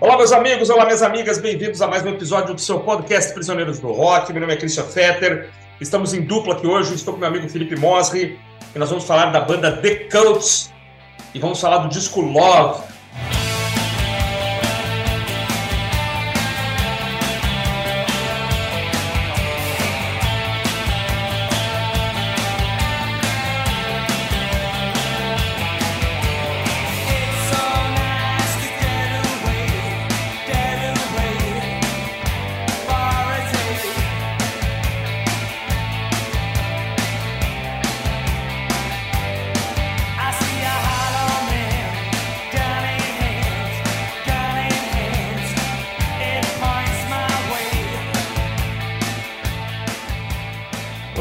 Olá, meus amigos, olá, minhas amigas, bem-vindos a mais um episódio do seu podcast Prisioneiros do Rock. Meu nome é Christian Fetter, estamos em dupla aqui hoje, estou com meu amigo Felipe Mosri e nós vamos falar da banda The Cults e vamos falar do disco Love,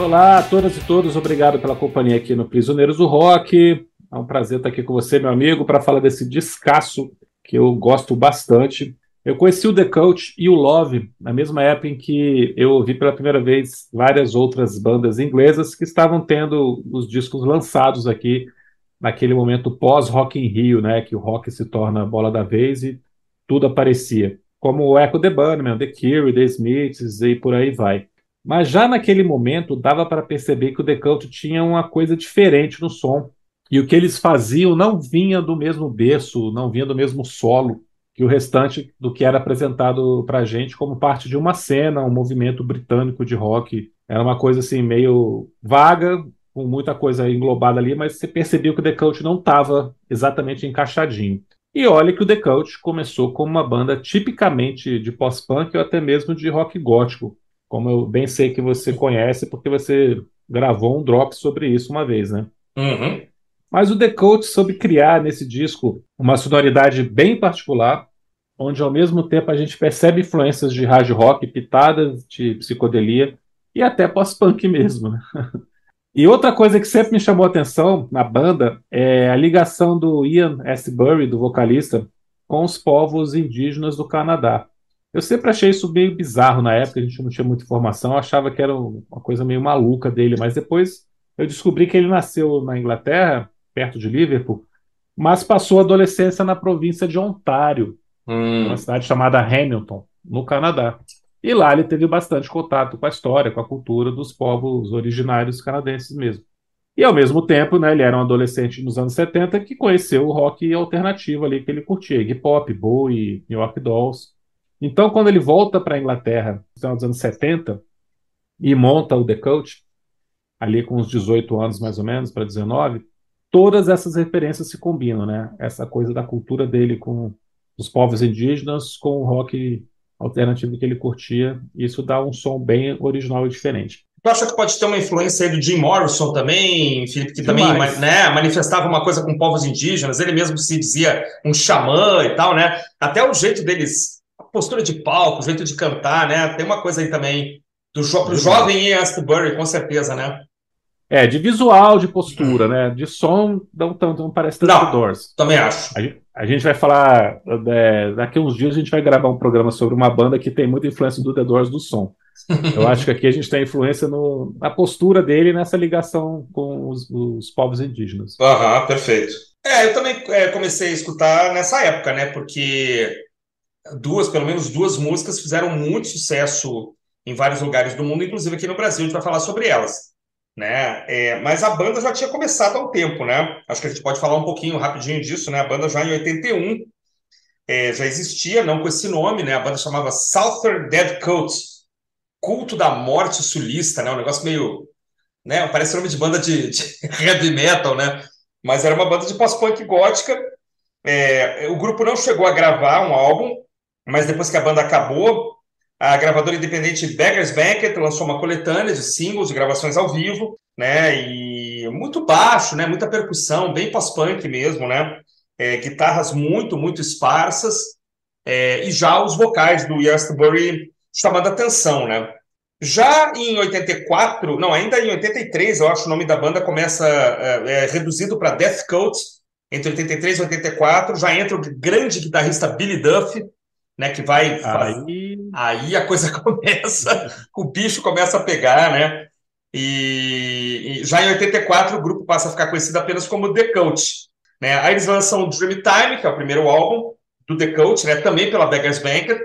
Olá a todas e todos, obrigado pela companhia aqui no Prisioneiros do Rock. É um prazer estar aqui com você, meu amigo, para falar desse descasso que eu gosto bastante. Eu conheci o The Coach e o Love na mesma época em que eu ouvi pela primeira vez várias outras bandas inglesas que estavam tendo os discos lançados aqui naquele momento pós-Rock in Rio, né, que o rock se torna a bola da vez e tudo aparecia, como o Echo the Bunnymen, The Cure, The Smiths e por aí vai. Mas já naquele momento dava para perceber que o Decult tinha uma coisa diferente no som. E o que eles faziam não vinha do mesmo berço, não vinha do mesmo solo que o restante do que era apresentado para a gente como parte de uma cena, um movimento britânico de rock. Era uma coisa assim meio vaga, com muita coisa englobada ali, mas você percebeu que o The Cult não estava exatamente encaixadinho. E olha que o The Cult começou como uma banda tipicamente de pós-punk ou até mesmo de rock gótico, como eu bem sei que você conhece, porque você gravou um drop sobre isso uma vez, né? Uhum. Mas o The Coach soube criar nesse disco uma sonoridade bem particular, onde ao mesmo tempo a gente percebe influências de hard rock, pitadas de psicodelia e até pós-punk mesmo. Né? E outra coisa que sempre me chamou a atenção na banda é a ligação do Ian Astbury, do vocalista, com os povos indígenas do Canadá. Eu sempre achei isso meio bizarro na época, a gente não tinha muita informação, eu achava que era uma coisa meio maluca dele, mas depois eu descobri que ele nasceu na Inglaterra, perto de Liverpool, mas passou a adolescência na província de Ontário, hum. uma cidade chamada Hamilton, no Canadá. E lá ele teve bastante contato com a história, com a cultura dos povos originários canadenses mesmo. E ao mesmo tempo, né, ele era um adolescente nos anos 70 que conheceu o rock alternativo ali que ele curtia, hip hop, Bowie, New York Dolls. Então, quando ele volta para a Inglaterra, nos anos 70, e monta o The Coach, ali com uns 18 anos mais ou menos, para 19, todas essas referências se combinam, né? Essa coisa da cultura dele com os povos indígenas, com o rock alternativo que ele curtia, isso dá um som bem original e diferente. Tu acha que pode ter uma influência aí do Jim Morrison também, Felipe, que Demais. também né, manifestava uma coisa com povos indígenas, ele mesmo se dizia um xamã e tal, né? Até o jeito deles postura de palco, jeito de cantar, né? Tem uma coisa aí também do jo pro jovem Ian Astbury, com certeza, né? É, de visual, de postura, né? De som, não tanto, não parece tanto não, Doors. Também acho. A, a gente vai falar, é, daqui uns dias a gente vai gravar um programa sobre uma banda que tem muita influência do The Doors do som. Eu acho que aqui a gente tem influência no, na postura dele nessa ligação com os, os povos indígenas. Aham, perfeito. É, eu também é, comecei a escutar nessa época, né? Porque duas, pelo menos duas músicas fizeram muito sucesso em vários lugares do mundo, inclusive aqui no Brasil, a gente vai falar sobre elas. Né? É, mas a banda já tinha começado há um tempo, né? Acho que a gente pode falar um pouquinho rapidinho disso, né? A banda já em 81 é, já existia, não com esse nome, né? A banda chamava Southern Dead Cult, Culto da Morte Sulista, né? Um negócio meio, né? Parece nome de banda de, de heavy metal, né? Mas era uma banda de pós-punk gótica. É, o grupo não chegou a gravar um álbum, mas depois que a banda acabou, a gravadora independente Beggars Banquet lançou uma coletânea de singles, de gravações ao vivo, né? E muito baixo, né? Muita percussão, bem pós-punk mesmo, né? É, guitarras muito, muito esparsas, é, e já os vocais do Yastbury chamando atenção, né? Já em 84, não, ainda em 83, eu acho o nome da banda começa é, é reduzido para Death Cult, entre 83 e 84, já entra o grande guitarrista Billy Duff, né? Que vai. Aí, aí a coisa começa, o bicho começa a pegar, né? E, e, já em 84 o grupo passa a ficar conhecido apenas como The Coach. Né? Aí eles lançam Dreamtime, que é o primeiro álbum do The Coach, né? Também pela Beggars Banquet.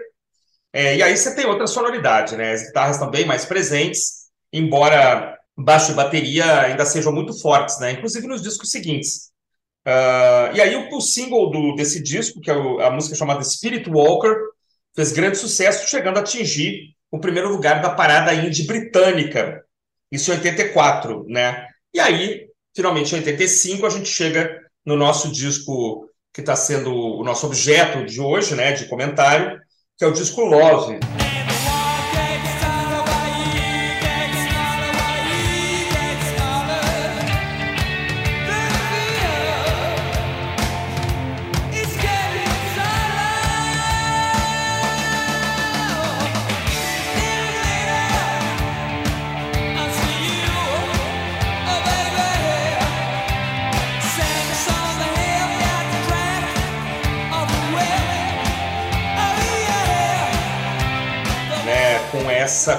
É, e aí você tem outra sonoridade, né? As guitarras também mais presentes, embora baixo e bateria ainda sejam muito fortes, né? Inclusive nos discos seguintes. Uh, e aí o, o single do, desse disco, que é o, a música chamada Spirit Walker, fez grande sucesso, chegando a atingir o primeiro lugar da parada indie britânica, isso em 84, né? E aí, finalmente, em 85, a gente chega no nosso disco que está sendo o nosso objeto de hoje, né, de comentário, que é o disco Love.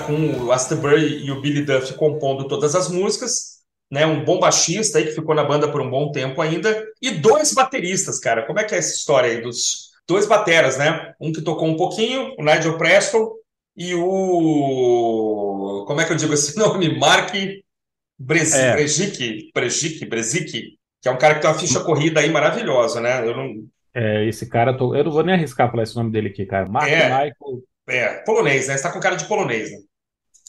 Com o Astorbury e o Billy Duff compondo todas as músicas, né? Um bom baixista aí que ficou na banda por um bom tempo ainda e dois bateristas, cara. Como é que é essa história aí dos dois bateras, né? Um que tocou um pouquinho, o Nigel Preston e o como é que eu digo esse nome? Mark Brezic, é. Brezic, Brezic, Brezic, que é um cara que tem uma ficha corrida aí maravilhosa, né? Eu não é, esse cara, eu não vou nem arriscar falar esse nome dele aqui, cara. Mark é. Michael é, polonês, né? Você tá com cara de polonês, né?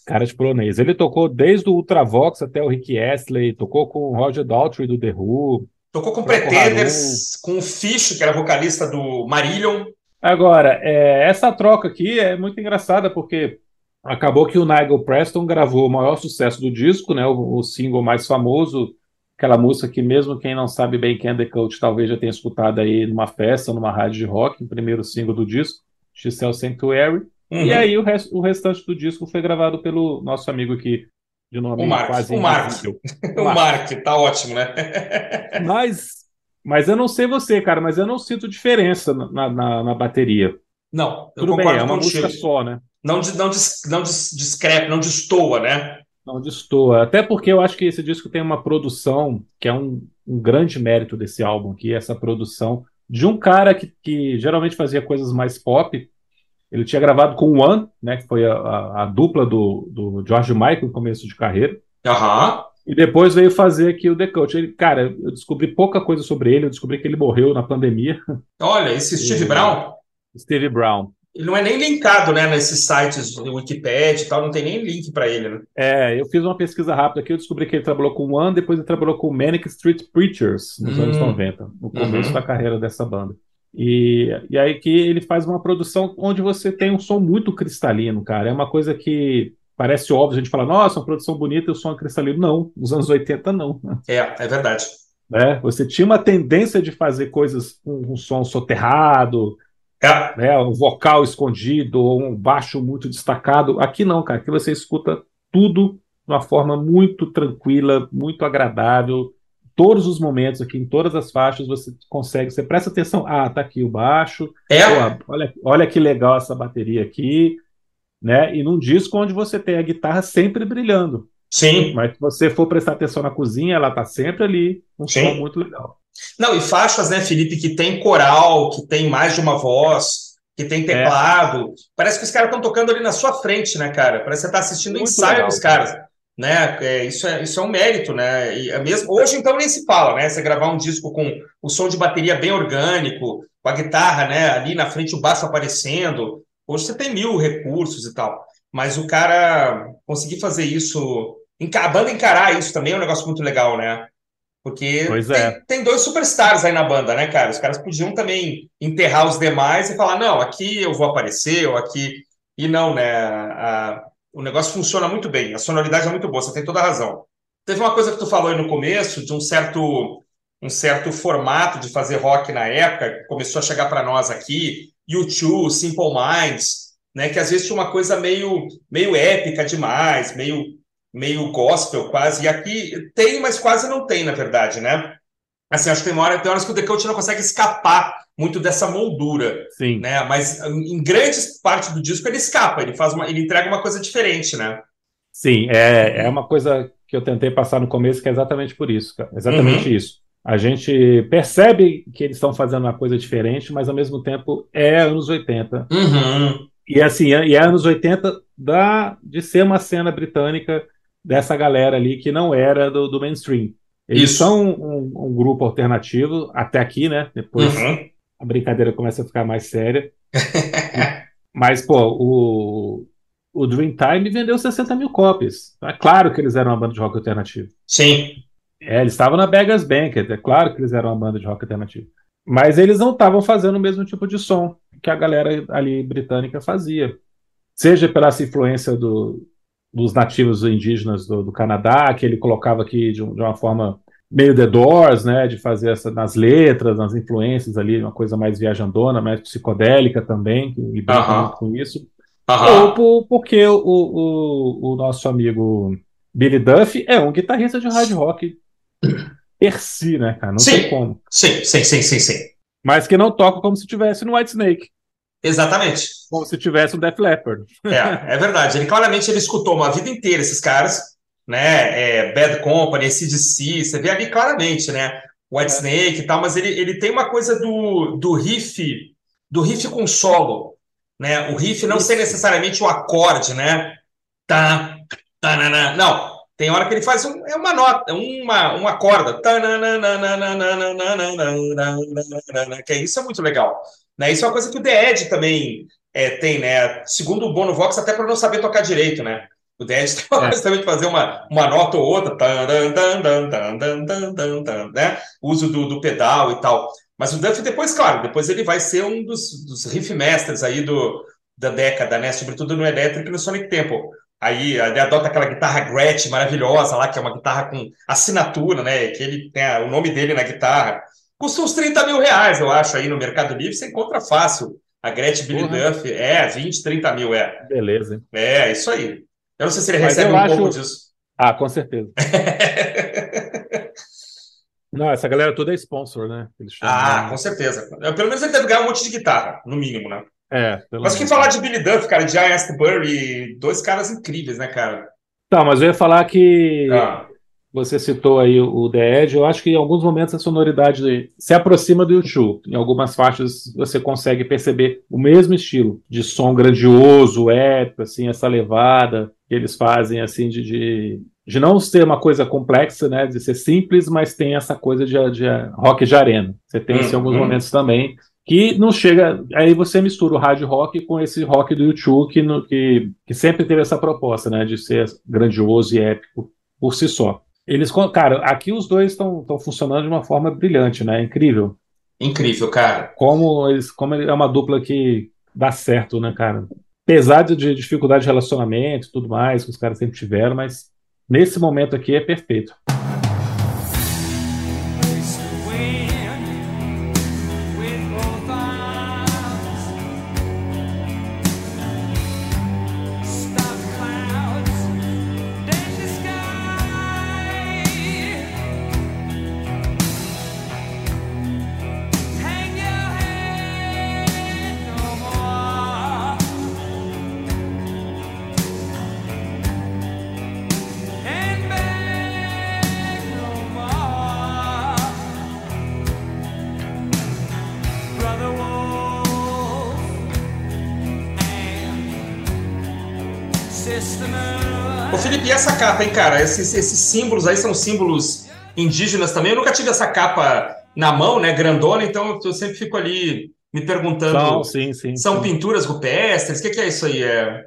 Cara de polonês. Ele tocou desde o Ultravox até o Rick Astley, tocou com o Roger Daltrey do The Who. Tocou com Pretenders, com o Fish, que era vocalista do Marillion. Agora, é, essa troca aqui é muito engraçada, porque acabou que o Nigel Preston gravou o maior sucesso do disco, né? O, o single mais famoso, aquela música que mesmo quem não sabe bem quem é The Coach talvez já tenha escutado aí numa festa, numa rádio de rock, o primeiro single do disco. Giselle Sanctuary. Uhum. E aí o, rest, o restante do disco foi gravado pelo nosso amigo aqui, de nome o Mark, quase o Mark. o Mark, tá ótimo, né? mas, mas eu não sei você, cara, mas eu não sinto diferença na, na, na bateria. Não, eu Tudo bem, é uma música só, né? Não, não, não discrepa, não destoa, né? Não destoa. Até porque eu acho que esse disco tem uma produção que é um, um grande mérito desse álbum aqui, essa produção de um cara que, que geralmente fazia coisas mais pop. Ele tinha gravado com o One, né, que foi a, a, a dupla do, do George Michael no começo de carreira. Uhum. E depois veio fazer aqui o The Coach. Ele, cara, eu descobri pouca coisa sobre ele, eu descobri que ele morreu na pandemia. Olha, esse Steve e, Brown? Steve Brown. Ele não é nem linkado, né, nesses sites do Wikipedia e tal, não tem nem link para ele, né? É, eu fiz uma pesquisa rápida aqui, eu descobri que ele trabalhou com One, depois ele trabalhou com Manic Street Preachers nos hum. anos 90, no começo uhum. da carreira dessa banda. E, e aí que ele faz uma produção onde você tem um som muito cristalino, cara. É uma coisa que parece óbvio, a gente fala, nossa, uma produção bonita e o som é cristalino. Não, nos anos 80 não. É, é verdade. É, você tinha uma tendência de fazer coisas com um som soterrado, é. Né, um vocal escondido ou um baixo muito destacado. Aqui não, cara. Aqui você escuta tudo de uma forma muito tranquila, muito agradável. Todos os momentos aqui, em todas as faixas, você consegue, você presta atenção. Ah, tá aqui o baixo. É. olha, olha que legal essa bateria aqui. Né? E num disco onde você tem a guitarra sempre brilhando. Sim. Mas se você for prestar atenção na cozinha, ela tá sempre ali, um Sim. som muito legal. Não, e faixas, né, Felipe, que tem coral, que tem mais de uma voz, que tem é. teclado. É. Parece que os caras estão tocando ali na sua frente, né, cara? Parece que você está assistindo o ensaio legal, dos caras. Né? É, isso, é, isso é um mérito, né? E é mesmo, hoje, então, nem se fala, né? Você gravar um disco com o som de bateria bem orgânico, com a guitarra, né? Ali na frente, o baixo aparecendo. Hoje você tem mil recursos e tal. Mas o cara conseguir fazer isso, a banda encarar isso também é um negócio muito legal, né? Porque tem, é. tem dois superstars aí na banda, né, cara? Os caras podiam também enterrar os demais e falar, não, aqui eu vou aparecer, ou aqui. E não, né? A, o negócio funciona muito bem, a sonoridade é muito boa, você tem toda a razão. Teve uma coisa que tu falou aí no começo, de um certo, um certo formato de fazer rock na época, que começou a chegar para nós aqui, U2, Simple Minds, né? Que às vezes tinha uma coisa meio, meio épica demais, meio meio gospel quase, e aqui tem, mas quase não tem, na verdade, né? Assim, acho que tem, hora, tem horas que o The Coach não consegue escapar muito dessa moldura, Sim. né? Mas em grande parte do disco ele escapa, ele faz uma, ele entrega uma coisa diferente, né? Sim, é, é uma coisa que eu tentei passar no começo que é exatamente por isso, cara. exatamente uhum. isso. A gente percebe que eles estão fazendo uma coisa diferente, mas ao mesmo tempo é anos 80. Uhum. E assim, e é anos 80 da, de ser uma cena britânica dessa galera ali que não era do, do mainstream. Eles Isso. são um, um grupo alternativo até aqui, né? Depois Uhum. a brincadeira começa a ficar mais séria. Mas, pô, o, o Dreamtime vendeu 60 mil cópias. É claro que eles eram uma banda de rock alternativo. Sim. É, eles estavam na Beggars Banquet, é claro que eles eram uma banda de rock alternativo. Mas eles não estavam fazendo o mesmo tipo de som que a galera ali britânica fazia. Seja pela influência do, dos nativos indígenas do, do Canadá, que ele colocava aqui de, de uma forma meio The Doors, né, de fazer essa nas letras, nas influências ali, uma coisa mais viajandona, mais psicodélica também, que ele brinca Aham. muito com isso. Aham. Ou por- porque o, o, o nosso amigo Billy Duff é um guitarrista de hard rock per si, né, cara? Não Sim. tem como. Sim, sim, sim, sim, sim. Mas que não toca como se tivesse no White Snake, Exatamente. como se tivesse um Def Leppard. É, é verdade. Ele claramente ele escutou uma vida inteira esses caras, né? É, Bad Company, CDC, você vê ali claramente, né? White É. Snake e tal, mas ele, ele tem uma coisa do, do riff, do riff com solo, né? O riff não ser necessariamente o acorde, né? Tá, tanana. Não, tem hora que ele faz um- é uma nota, uma, uma corda. Que isso é muito legal. Né? Isso é uma coisa que o The Ed também é, tem, né? Segundo o Bono Vox, até para não saber tocar direito, né? O Dead tem uma coisa é. também de fazer uma, uma nota ou outra, taran, taran, taran, né? Uso do, do pedal e tal. Mas o Duff depois, claro, depois ele vai ser um dos, dos riff mestres aí do, da década, né? Sobretudo no Electric e no Sonic Temple. Aí ele adota aquela guitarra Gretsch maravilhosa lá, que é uma guitarra com assinatura, né? Que ele tem o nome dele na guitarra. Custa uns 30 mil reais, eu acho, aí no Mercado Livre. Você encontra fácil. A Gretsch Billy. Duff, é, 20, 30 mil, é. Beleza. hein? É, isso aí. Eu não sei se ele Mas recebe um acho- pouco disso. Ah, com certeza. Não, essa galera toda é sponsor, né? Ah, com certeza. Pelo menos ele deve ganhar um monte de guitarra, no mínimo, né? É, pelo Mas que falar de Billy Duff, cara, de Ian Astbury, dois caras incríveis, né, cara? Tá, mas eu ia falar que Ah, você citou aí o The Edge, eu acho que em alguns momentos a sonoridade se aproxima do YouTube. Em algumas faixas você consegue perceber o mesmo estilo de som grandioso, épico, assim, essa levada que eles fazem, assim, de, de, de não ser uma coisa complexa, né, de ser simples, mas tem essa coisa de, de rock de arena. Você tem isso em alguns Uhum. momentos também. Que não chega. Aí você mistura o hard rock com esse rock do YouTube que, no- que, que sempre teve essa proposta, né? De ser grandioso e épico por si só. Eles, cara, aqui os dois estão funcionando de uma forma brilhante, né? Incrível. incrível, cara. Como eles, como é uma dupla que dá certo, né, cara? Apesar de de dificuldade de relacionamento e tudo mais, que os caras sempre tiveram, mas nesse momento aqui é perfeito. Capa, hein, cara? Esses, esses símbolos aí são símbolos indígenas também. Eu nunca tive essa capa na mão, né, grandona, então eu sempre fico ali me perguntando. São, sim, sim. São sim. pinturas rupestres? O que, que é isso aí? É...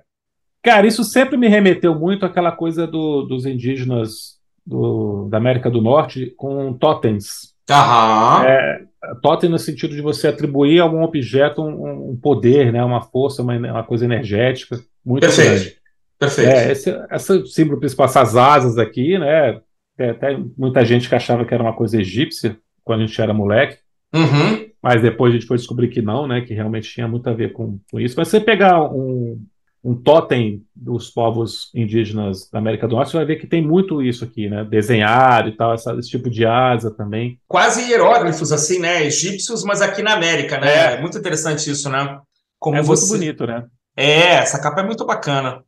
Cara, isso sempre me remeteu muito àquela coisa do- dos indígenas do- da América do Norte com totens. Aham. É, totem no sentido de você atribuir a algum objeto um, um poder, né, uma força, uma, uma coisa energética muito Perfeito. grande. Perfeito. É, esse, esse símbolo principal, essas asas aqui, né? Tem até muita gente que achava que era uma coisa egípcia quando a gente era moleque, Uhum. mas depois a gente foi descobrir que não, né? Que realmente tinha muito a ver com, com isso. Mas você pegar um, um totem dos povos indígenas da América do Norte, você vai ver que tem muito isso aqui, né? Desenhado e tal, essa- esse tipo de asa também. Quase hieróglifos, assim, né? Egípcios, mas aqui na América, né? É. É muito interessante isso, né? Como é você... muito bonito, né? É, essa capa é muito bacana.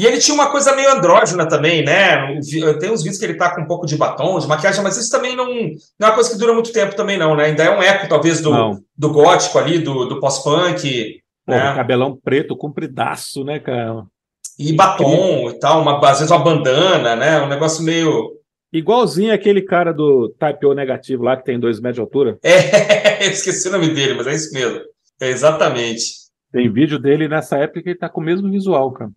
E ele tinha uma coisa meio andrógena também, né? Tem uns vídeos que ele tá com um pouco de batom, de maquiagem, mas isso também não, não é uma coisa que dura muito tempo também, não, né? Ainda é um eco, talvez, do, do gótico ali, do, do pós-punk. Né? Cabelão preto, compridaço, né, cara? E batom e tal, uma, às vezes uma bandana, né? Um negócio meio. Igualzinho aquele cara do Type O negativo lá, que tem dois metros de altura. É, esqueci o nome dele, mas é isso mesmo. É exatamente. Tem vídeo dele nessa época que ele tá com o mesmo visual, cara.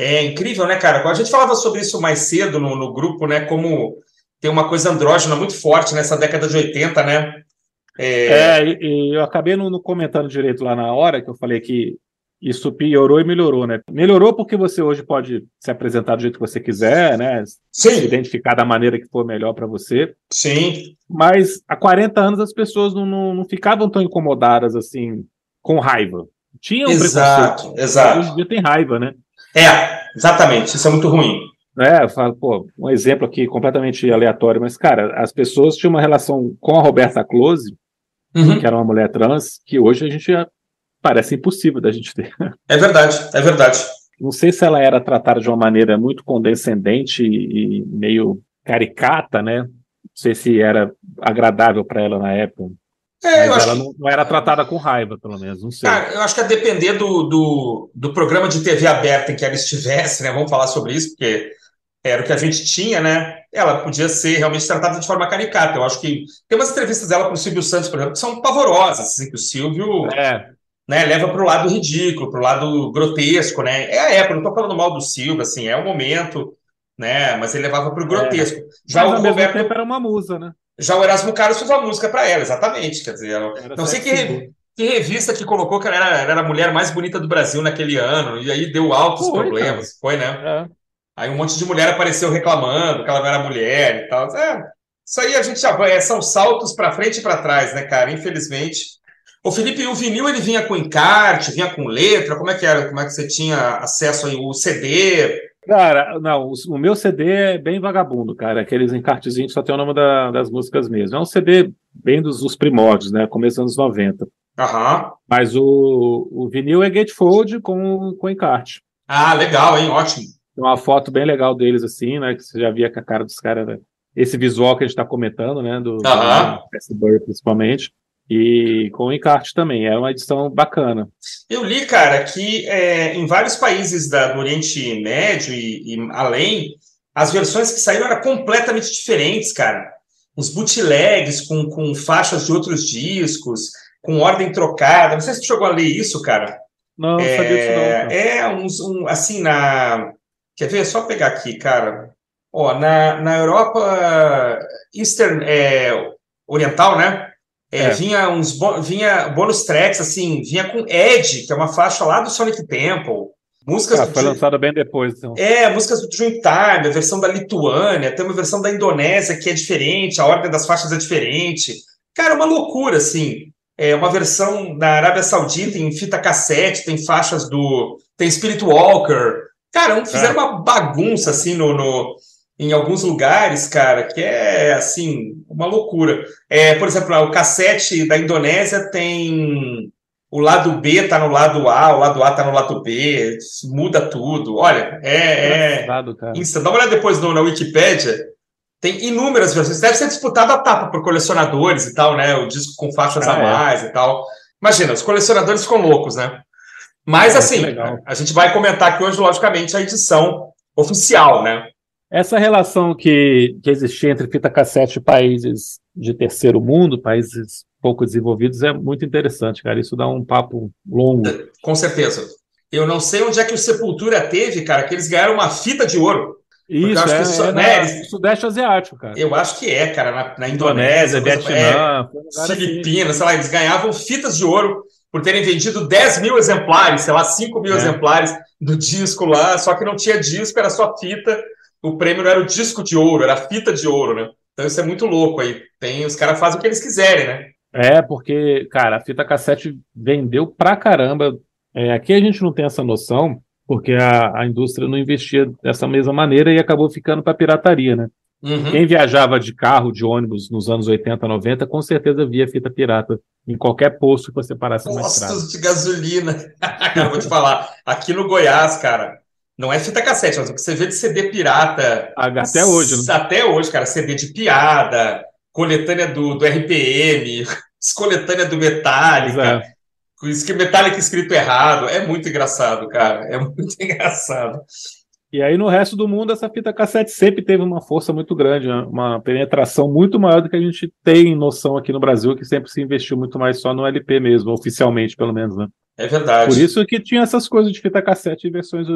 É incrível, né, cara? A gente falava sobre isso mais cedo no, no grupo, né? Como tem uma coisa andrógena muito forte nessa década de 80, né? É, é e, e, eu acabei não, não comentando direito lá na hora que eu falei que isso piorou e melhorou, né? Melhorou porque você hoje pode se apresentar do jeito que você quiser, né? Sim. Se identificar da maneira que for melhor para você. Sim. Mas há 40 anos as pessoas não, não, não ficavam tão incomodadas assim, com raiva. Tinha um exato, preconceito. Exato. Hoje em dia tem raiva, né? É, exatamente. Isso é muito ruim. É, falo, pô, um exemplo aqui completamente aleatório, mas, cara, as pessoas tinham uma relação com a Roberta Close, uhum. que era uma mulher trans, que hoje a gente parece impossível da gente ter. É verdade, é verdade. Não sei se ela era tratada de uma maneira muito condescendente e meio caricata, né? Não sei se era agradável para ela na época. É, Mas ela que... não, era tratada com raiva, pelo menos, não sei. Cara, eu acho que a depender do, do, do, programa de TV aberta em que ela estivesse, né? Vamos falar sobre isso, porque era o que a gente tinha, né? Ela podia ser realmente tratada de forma caricata. Eu acho que tem umas entrevistas dela para o Silvio Santos, por exemplo, que são pavorosas, assim, que o Silvio é. né, leva para o lado ridículo, para o lado grotesco, né? É a época, não estou falando mal do Silvio, assim, é o momento, né? Mas ele levava para o grotesco. É. Já Mas, o Roberto tempo era uma musa, né? Já o Erasmo Carlos fez uma música para ela, exatamente. Quer dizer, ela, não sei que, que, revista que colocou que ela era, ela era, a mulher mais bonita do Brasil naquele ano, e aí deu altos foi, problemas. Foi, né? É. Aí um monte de mulher apareceu reclamando que ela não era mulher e tal. É, isso aí a gente já vai, é, são saltos para frente e para trás, né, cara? Infelizmente. O Felipe, o vinil ele vinha com encarte, vinha com letra, como é que era? Como é que você tinha acesso aí? O CD? Cara, não, o, meu CD é bem vagabundo, cara. Aqueles encartezinhos só tem o nome da, das músicas mesmo. É um CD bem dos, dos primórdios, né? Começo dos anos 90. Aham. Mas o, o vinil é gatefold com, com encarte. Ah, legal, hein? Ótimo. Tem uma foto bem legal deles, assim, né? Que você já via que a cara dos caras. Né? Esse visual que a gente está comentando, né? Do, Aham. do principalmente e com o encarte também. É uma edição bacana. Eu li, cara, que é, em vários países da, do Oriente Médio e, e, além, as versões que saíram eram completamente diferentes, cara. Os bootlegs com, com faixas de outros discos, com ordem trocada. Não sei se tu chegou a ler isso, cara. Não, não é, sabia disso não. Cara. É, uns, um, assim, na... Quer ver? É só pegar aqui, cara. Ó, na, na Europa Eastern, é, Oriental, né? É, é. Vinha uns vinha bônus tracks, assim, vinha com Ed, que é uma faixa lá do Sonic Temple. Músicas ah, foi lançada bem depois, então. É, músicas do Dreamtime, a versão da Lituânia, tem uma versão da Indonésia que é diferente, a ordem das faixas é diferente. Cara, uma loucura, assim. É uma versão da Arábia Saudita em fita cassete, tem faixas do. Tem Spirit Walker. Cara, fizeram é. uma bagunça, assim, no, no em alguns lugares, cara, que é assim, uma loucura. É, por exemplo, o cassete da Indonésia tem o lado B tá no lado A, o lado A tá no lado B, muda tudo. Olha, é. é Insta. Dá uma olhada depois no, na Wikipédia. Tem inúmeras versões. Deve ser disputado a tapa por colecionadores e tal, né? O disco com faixas ah, a é. mais é. e tal. Imagina, os colecionadores ficam loucos, né? Mas, é, assim, a gente vai comentar aqui hoje, logicamente, a edição oficial, né? Essa relação que, que existia entre fita cassete e países de terceiro mundo, países pouco desenvolvidos, é muito interessante, cara. Isso dá um papo longo. Com certeza. Eu não sei onde é que o Sepultura teve, cara, que eles ganharam uma fita de ouro. Isso, é, isso, é né, eles... Sudeste Asiático, cara. Eu acho que é, cara, na, na Indonésia, Indonésia Vietnã, é, Filipinas, sei lá, eles ganhavam fitas de ouro por terem vendido 10 mil exemplares, sei lá, 5 mil é. exemplares do disco lá, só que não tinha disco, era só fita o prêmio não era o disco de ouro, era a fita de ouro, né? Então isso é muito louco aí. Tem, os caras fazem o que eles quiserem, né? É, porque, cara, a fita cassete vendeu pra caramba. É, aqui a gente não tem essa noção, porque a, a indústria não investia dessa mesma maneira e acabou ficando pra pirataria, né? Uhum. Quem viajava de carro, de ônibus nos anos 80, 90, com certeza via fita pirata em qualquer posto que você parasse Postos de gasolina. cara, vou te falar, aqui no Goiás, cara, Não é fita cassete, mas o que você vê de CD pirata. Até hoje, né? Até hoje, cara. CD de piada, coletânea do, do RPM, coletânea do Metallica. isso que Metallica escrito errado. É muito engraçado, cara. É muito engraçado. E aí no resto do mundo essa fita cassete sempre teve uma força muito grande, né? uma penetração muito maior do que a gente tem noção aqui no Brasil, que sempre se investiu muito mais só no LP mesmo, oficialmente pelo menos, né? É verdade. Por isso que tinha essas coisas de fita cassete e versões,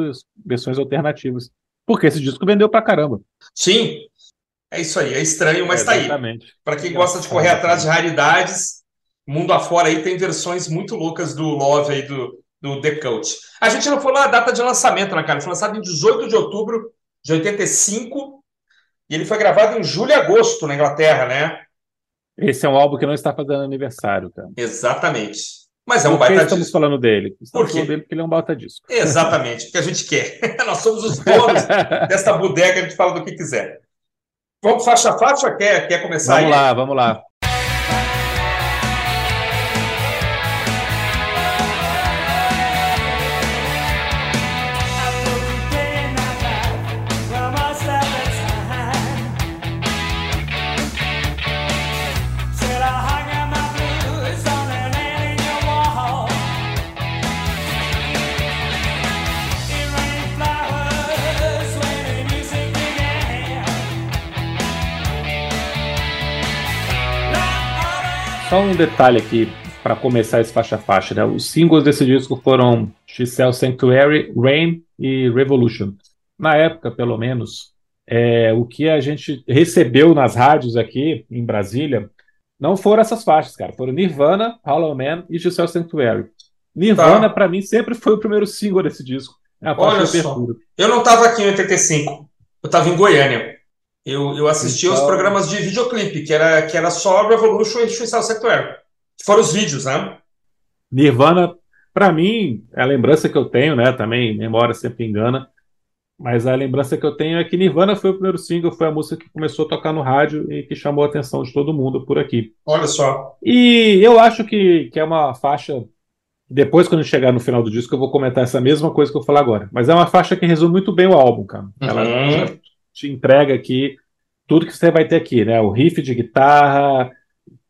versões alternativas. Porque esse disco vendeu pra caramba. Sim. É isso aí. É estranho, mas tá aí. Exatamente. Para quem gosta de correr atrás de raridades, mundo afora aí tem versões muito loucas do Love aí do, do The Cult. A gente não falou a data de lançamento, né, cara? Foi lançado em 18 de outubro de 85 e ele foi gravado em julho e agosto na Inglaterra, né? Esse é um álbum que não está fazendo aniversário, cara. Exatamente. Mas é um baita estamos disco. falando dele? Estamos Por quê? falando dele porque ele é um baita disco. Exatamente, porque a gente quer. Nós somos os donos desta bodega, a gente fala do que quiser. Vamos faixa a faixa? Quer, quer começar vamos aí? lá, vamos lá. Só um detalhe aqui para começar esse faixa a faixa, né? Os singles desse disco foram Giselle Sanctuary, Rain e Revolution. Na época, pelo menos, é, o que a gente recebeu nas rádios aqui em Brasília não foram essas faixas, cara. Foram Nirvana, Hollow Man e Giselle Sanctuary. Nirvana, Tá. para mim, sempre foi o primeiro single desse disco. É Olha só. Eu não estava aqui em 85, eu estava em Goiânia. Eu, eu assisti aos Então- programas de videoclipe, que era, que era só Revolution e Suicide Sanctuary. Que foram os vídeos, né? Nirvana, para mim, é a lembrança que eu tenho, né? Também, memória sempre engana. Mas a lembrança que eu tenho é que Nirvana foi o primeiro single, foi a música que começou a tocar no rádio e que chamou a atenção de todo mundo por aqui. Olha só. E eu acho que, que é uma faixa. Depois, quando chegar no final do disco, eu vou comentar essa mesma coisa que eu vou falar agora. Mas é uma faixa que resume muito bem o álbum, cara. Ela Uhum. Te entrega aqui tudo que você vai ter aqui, né? O riff de guitarra,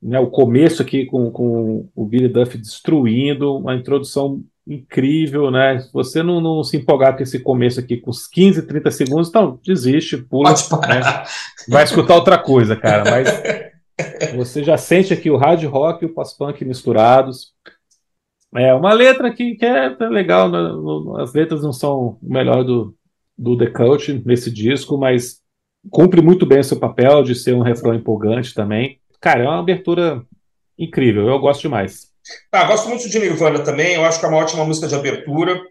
né? o começo aqui com, com o Billy Duff destruindo, uma introdução incrível, né? Se você não, não se empolgar com esse começo aqui, com os 15, 30 segundos, então desiste, pula, Pode parar. vai escutar outra coisa, cara. Mas você já sente aqui o hard rock e o pós-punk misturados. É uma letra que, que é legal, né? As letras não são o melhor do, do The Cult nesse disco, mas cumpre muito bem seu papel de ser um refrão empolgante também. Cara, é uma abertura incrível, eu gosto demais. Ah, gosto muito de Nirvana também, eu acho que é uma ótima música de abertura.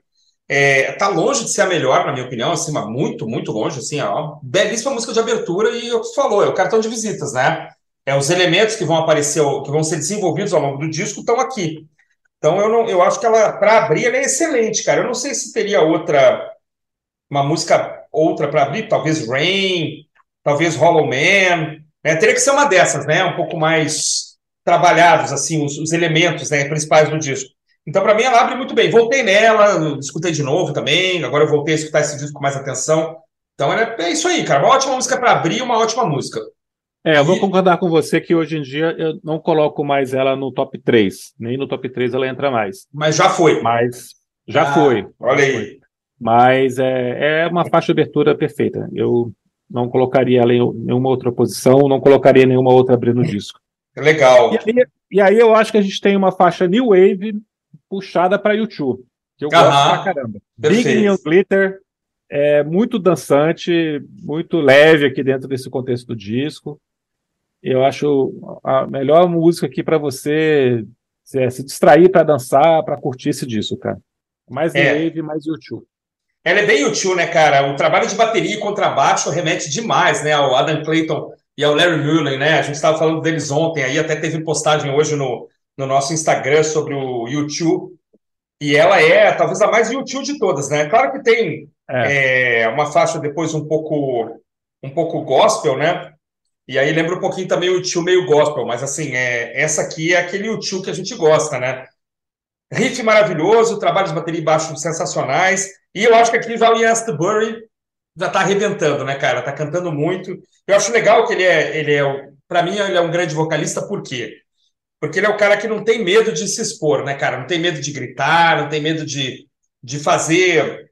É, tá longe de ser a melhor, na minha opinião, assim, mas muito, muito longe, assim, é uma belíssima música de abertura e o que você falou, é o cartão de visitas, né? É os elementos que vão aparecer, que vão ser desenvolvidos ao longo do disco estão aqui. Então eu não, eu acho que ela, para abrir, ela é excelente, cara. Eu não sei se teria outra, uma música outra para abrir, talvez Rain, talvez Hollow Man, né? Teria que ser uma dessas, né? Um pouco mais trabalhados, assim, os, os elementos, né, principais do disco. Então, para mim, ela abre muito bem. Voltei nela, escutei de novo também. Agora eu voltei a escutar esse disco com mais atenção. Então, é, é isso aí, cara. Uma ótima música para abrir, uma ótima música. É, eu vou concordar com você que hoje em dia eu não coloco mais ela no top 3. Nem no top 3 ela entra mais. Mas já foi. Mas já Ah, foi. olha já aí. foi. Mas é, é uma faixa de abertura perfeita. Eu não colocaria ela em nenhuma outra posição, não colocaria nenhuma outra abrindo o disco. Legal. E aí, e aí eu acho que a gente tem uma faixa New Wave puxada para YouTube, que eu Aham. gosto pra caramba. Perfeito. Big Neon Glitter é muito dançante, muito leve aqui dentro desse contexto do disco. Eu acho a melhor música aqui para você se, se distrair para dançar, para curtir esse disco, cara. Mais New É. Wave, mais YouTube. Ela é bem útil, né, cara? O trabalho de bateria e contrabaixo remete demais, né, ao Adam Clayton e ao Larry Mullen, né? A gente estava falando deles ontem, aí até teve postagem hoje no, no nosso Instagram sobre o YouTube. E ela é talvez a mais útil de todas, né? Claro que tem É. é, uma faixa depois um pouco um pouco gospel, né? E aí lembra um pouquinho também o tio meio gospel, mas assim, é, essa aqui é aquele tio que a gente gosta, né? Riff maravilhoso, trabalho de bateria e baixo sensacionais. E eu acho que aqui já o Ian Astbury já tá arrebentando, né, cara? Tá cantando muito. Eu acho legal que ele é, ele é, para mim ele é um grande vocalista, por quê? Porque ele é o cara que não tem medo de se expor, né, cara? Não tem medo de gritar, não tem medo de, de fazer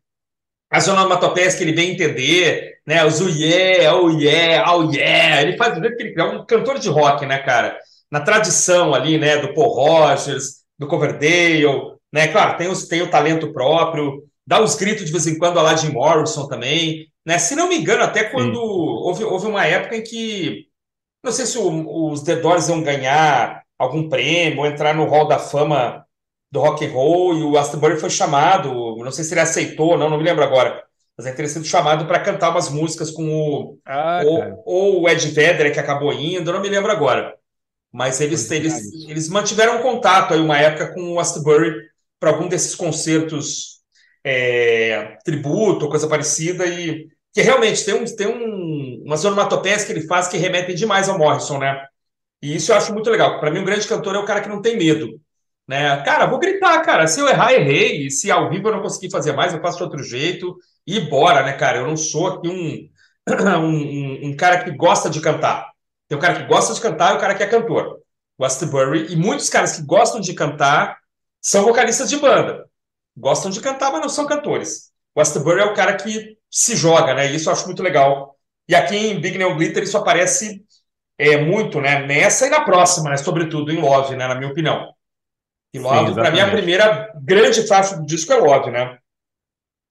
as onomatopeias que ele vem entender, né? Os yeah, oh yeah, oh yeah. Ele faz do jeito que ele é um cantor de rock, né, cara? Na tradição ali, né, do Paul Rogers, do Coverdale, né? Claro, tem, os, tem o talento próprio, dá os gritos de vez em quando a lá de Morrison também, né? Se não me engano, até quando houve, houve uma época em que não sei se o, os The Doors iam ganhar algum prêmio ou entrar no Hall da Fama do rock and roll e o Aston foi chamado, não sei se ele aceitou, não, não me lembro agora, mas teria sido chamado para cantar umas músicas com o Ah, ou o Ed Vedder que acabou indo, não me lembro agora. Mas eles, eles, eles mantiveram contato aí uma época com o Astbury para algum desses concertos é, tributo, coisa parecida, e que realmente tem, um, tem um, umas onomatopeias que ele faz que remetem demais ao Morrison, né? E isso eu acho muito legal. Para mim, um grande cantor é o cara que não tem medo. Né? Cara, vou gritar, cara. Se eu errar, errei. E se ao vivo eu não conseguir fazer mais, eu faço de outro jeito. E bora, né, cara? Eu não sou aqui um, um- um cara que gosta de cantar. Tem o cara que gosta de cantar e o cara que é cantor. O Astbury. E muitos caras que gostam de cantar são vocalistas de banda. Gostam de cantar, mas não são cantores. O Astbury é o cara que se joga, né? E isso eu acho muito legal. E aqui em Big Neon Glitter isso aparece é, muito, né? Nessa e na próxima, né? Sobretudo em Love, né? Na minha opinião. E Love, para mim, a primeira grande faixa do disco é Love, né?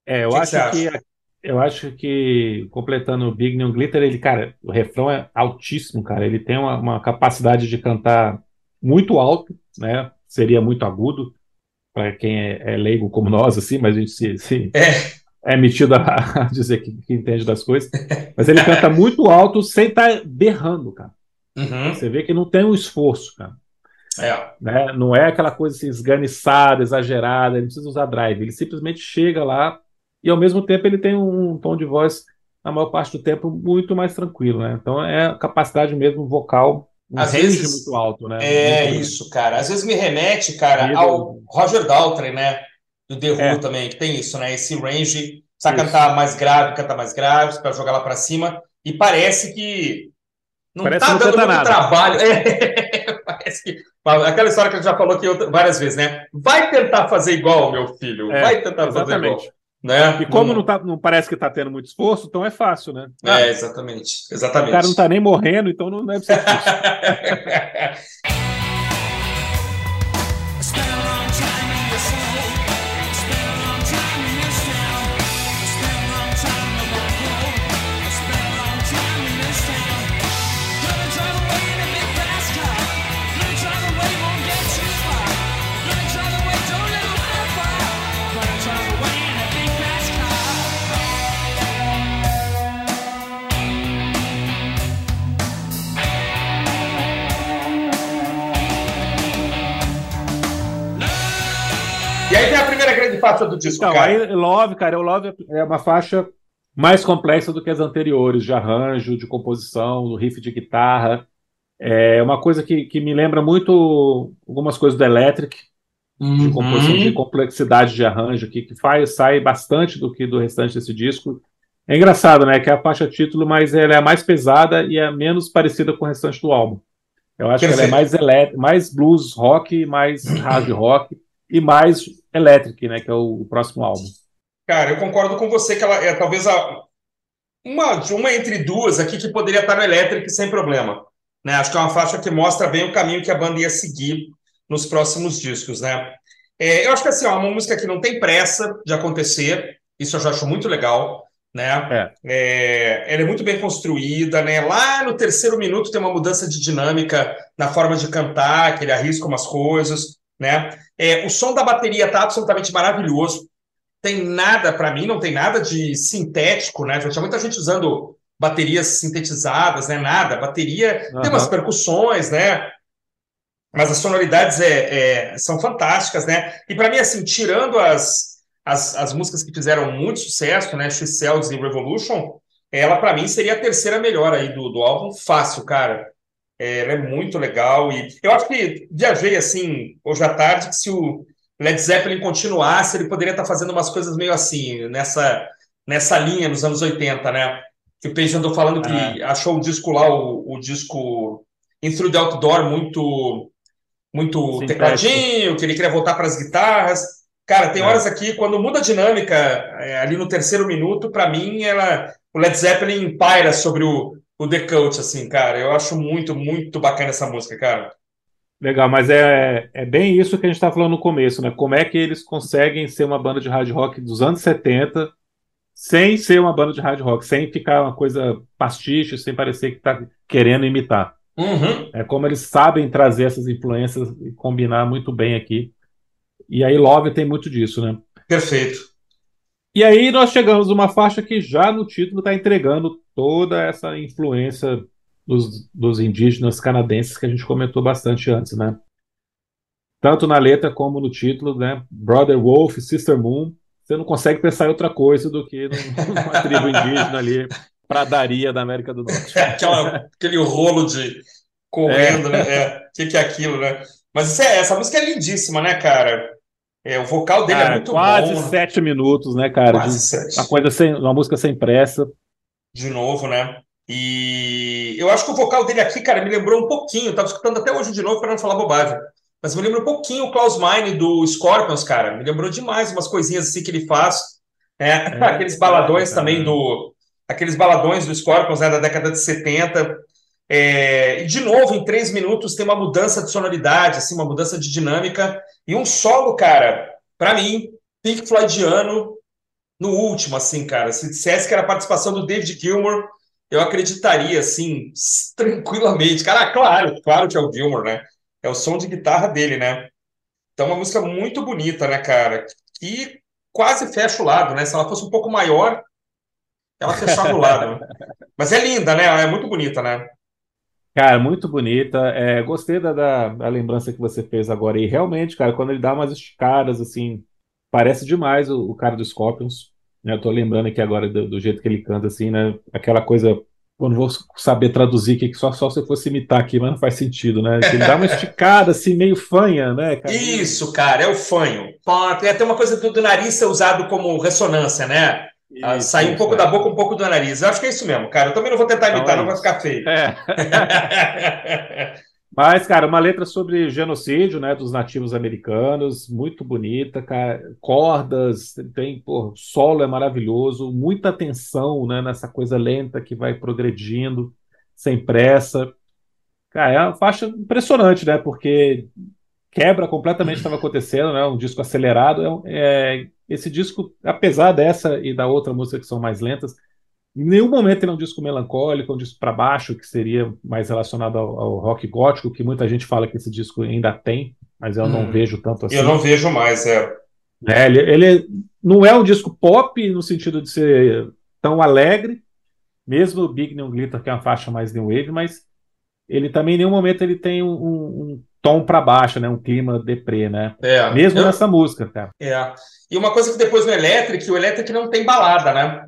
É, eu que que acho você que eu acho que completando o Big Neon Glitter, ele, cara, o refrão é altíssimo, cara. Ele tem uma, uma capacidade de cantar muito alto, né? Seria muito agudo para quem é, é leigo como nós, assim, mas a gente se, se- É, é metido a, a dizer que, que entende das coisas. Mas ele canta muito alto sem estar berrando, cara. uhum, Você vê que não tem um esforço, cara. é. né? Não é aquela coisa assim, esganiçada, exagerada, ele não precisa usar drive, ele simplesmente chega lá e ao mesmo tempo ele tem um tom de voz, na maior parte do tempo, muito mais tranquilo, né? Então é a capacidade mesmo vocal, um Às vezes- muito alto, né? É Muito grande. isso, cara. Às vezes me remete, cara, Medo- ao Roger Daltrey, né? Do The Who É. também, que tem isso, né? Esse range, precisa cantar mais grave, canta mais grave, para jogar lá para cima. E parece que não Parece tá que não dando muito nada. trabalho. É, parece que. Aquela história que a gente já falou aqui várias vezes, né? Vai tentar fazer igual, meu filho. É, Vai tentar fazer Exatamente. igual. Né? E como não, tá, não parece que tá tendo muito esforço, então é fácil, né? É, exatamente. o Exatamente. cara não tá nem morrendo, então não deve ser difícil. primeira grande faixa do disco, Então, cara. aí Love, cara, o Love é uma faixa mais complexa do que as anteriores, de arranjo, de composição, do riff de guitarra. É uma coisa que, que me lembra muito algumas coisas do Electric, de Uhum. composição, de complexidade de arranjo, que, que faz, sai bastante do que do restante desse disco. É engraçado, né? Que é a faixa título, mas ela é a mais pesada e é menos parecida com o restante do álbum. Eu acho que ela é mais, mais blues rock, mais hard rock e mais electric, né? Que é o, o próximo álbum. Cara, eu concordo com você que ela é talvez a, uma, uma entre duas aqui que poderia estar no Electric sem problema. Né? Acho que é uma faixa que mostra bem o caminho que a banda ia seguir nos próximos discos, né? É, eu acho que assim, ó, uma música que não tem pressa de acontecer, isso eu já acho muito legal, né? É, ela é muito bem construída, né? Lá no terceiro minuto tem uma mudança de dinâmica na forma de cantar, que ele arrisca umas coisas, né? É, o som da bateria tá absolutamente maravilhoso tem nada, para mim, não tem nada de sintético, né? Já tinha muita gente usando baterias sintetizadas, né? Nada. Bateria tem umas percussões, né? Mas as sonoridades é, é, são fantásticas, né? E para mim, assim, tirando as, as, as músicas que fizeram muito sucesso, né? She Sells e Revolution, ela para mim seria a terceira melhor aí do, do álbum, fácil, cara. É, ela é muito legal e eu acho que viajei assim hoje à tarde que se o Led Zeppelin continuasse, ele poderia estar fazendo umas coisas meio assim, nessa, nessa linha nos anos 80, né? Que o Page andou falando que achou o disco lá, o, o disco In Through the Outdoor, muito, muito Sim, tecladinho, que ele queria voltar para as guitarras. Cara, tem É. horas aqui, quando muda a dinâmica, é, ali no terceiro minuto, para mim, ela, o Led Zeppelin paira sobre o, o The Cult, assim, cara. Eu acho muito, muito bacana essa música, cara. Legal, mas é, é bem isso que a gente estava falando no começo, né? Como é que eles conseguem ser uma banda de hard rock dos anos 70 sem ser uma banda de hard rock, sem ficar uma coisa pastiche, sem parecer que está querendo imitar. Uhum. É como eles sabem trazer essas influências e combinar muito bem aqui. E aí Love tem muito disso, né? Perfeito. E aí nós chegamos numa faixa que já no título está entregando toda essa influência dos, dos indígenas canadenses que a gente comentou bastante antes, né? Tanto na letra como no título, né? Brother Wolf, Sister Moon. Você não consegue pensar em outra coisa do que numa tribo indígena ali, pradaria da América do Norte. Aquela, aquele rolo de correndo, né? É, o que, que é aquilo, né? Mas é- essa música é lindíssima, né, cara? É, o vocal dele é Cara, muito quase bom. né? sete minutos, né, cara? Quase de- sete. uma coisa sem, uma música sem pressa. De novo, né? E eu acho que o vocal dele aqui, cara, me lembrou um pouquinho. Tava escutando até hoje de novo para não falar bobagem. Mas me lembra um pouquinho o Klaus Meine do Scorpions, cara. Me lembrou demais umas coisinhas assim que ele faz. né? aqueles baladões cara. também do. Aqueles baladões do Scorpions, né, da década de 70. É, e de novo, em três minutos, tem uma mudança de sonoridade, assim, uma mudança de dinâmica. E um solo, cara, para mim, Pink Floydiano no último, assim, cara. Se dissesse que era a participação do David Gilmour, eu acreditaria, assim, tranquilamente. Cara, claro, claro que é o Gilmour, né? É o som de guitarra dele, né? Então, uma música muito bonita, né, cara? E quase fecha o lado, né? Se ela fosse um pouco maior, ela fechava o lado. Mas é linda, né? É muito bonita, né? Cara, muito bonita. É, gostei da, da, da lembrança que você fez agora. E realmente, cara, quando ele dá umas esticadas, assim, parece demais o, o cara do Scorpions. Né? Eu tô lembrando aqui agora do, do jeito que ele canta, assim, né? Aquela coisa. Quando vou saber traduzir que só, só se eu fosse imitar aqui, mas não faz sentido, né? Ele dá uma esticada, assim, meio fanha, né, cara? Isso, cara, é o fanho. Tem até uma coisa do, do nariz ser usado como ressonância, né? Ah, Sair um pouco é. da boca, um pouco do nariz. Eu acho que é isso mesmo, cara. Eu também não vou tentar imitar, é não vai ficar feio. É. Mas, cara, uma letra sobre genocídio, né, dos nativos americanos, muito bonita, cara, cordas, tem, pô, solo é maravilhoso, muita atenção, né, nessa coisa lenta que vai progredindo, sem pressa. Cara, é uma faixa impressionante, né, porque quebra completamente estava acontecendo, né, um disco acelerado. É, é- esse disco, apesar dessa e da outra música que são mais lentas, em nenhum momento ele é um disco melancólico, é um disco para baixo, que seria mais relacionado ao, ao rock gótico, que muita gente fala que esse disco ainda tem, mas eu não Hum. vejo tanto assim. Eu não vejo mais, é. É, ele, ele não é um disco pop no sentido de ser tão alegre, mesmo o Big Neon Glitter, que é uma faixa mais new wave, mas ele também em nenhum momento ele tem um, um- um tom para baixo, né, um clima deprê, né? É. Mesmo Eu- nessa música, cara. É. E uma coisa que depois no Electric, o Electric não tem balada, né?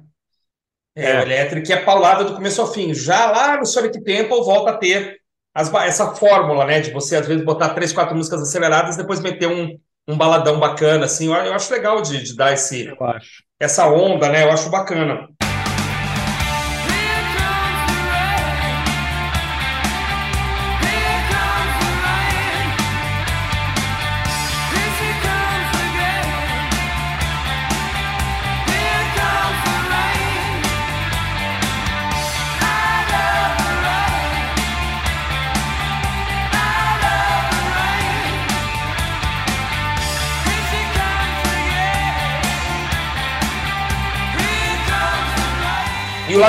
É, É. o Electric é paulada do começo ao fim. Já lá no Sonic Temple volta a ter as essa fórmula, né? De você, às vezes, botar três, quatro músicas aceleradas e depois meter um, um baladão bacana, assim. Eu, eu acho legal de, de dar esse, essa onda, né? Eu acho bacana.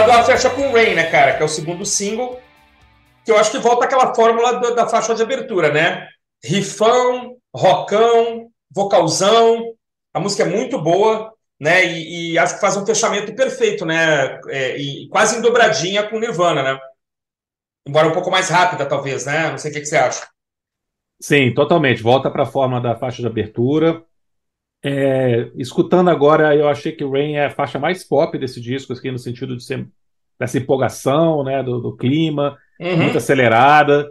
Rain. E o lado A fecha com Rain, né, cara? Que é o segundo single. Que eu acho que volta aquela fórmula da, da faixa de abertura, né? Rifão, rockão, vocalzão. A música é muito boa, né? E, e acho que faz um fechamento perfeito, né? É, e quase em dobradinha com Nirvana, né? Embora um pouco mais rápida, talvez, né? Não sei o que, que você acha. Sim, totalmente. Volta para a forma da faixa de abertura. É, escutando agora, eu achei que Rain é a faixa mais pop desse disco, assim, no sentido de ser dessa empolgação, né, do, do clima, Uhum. muito acelerada.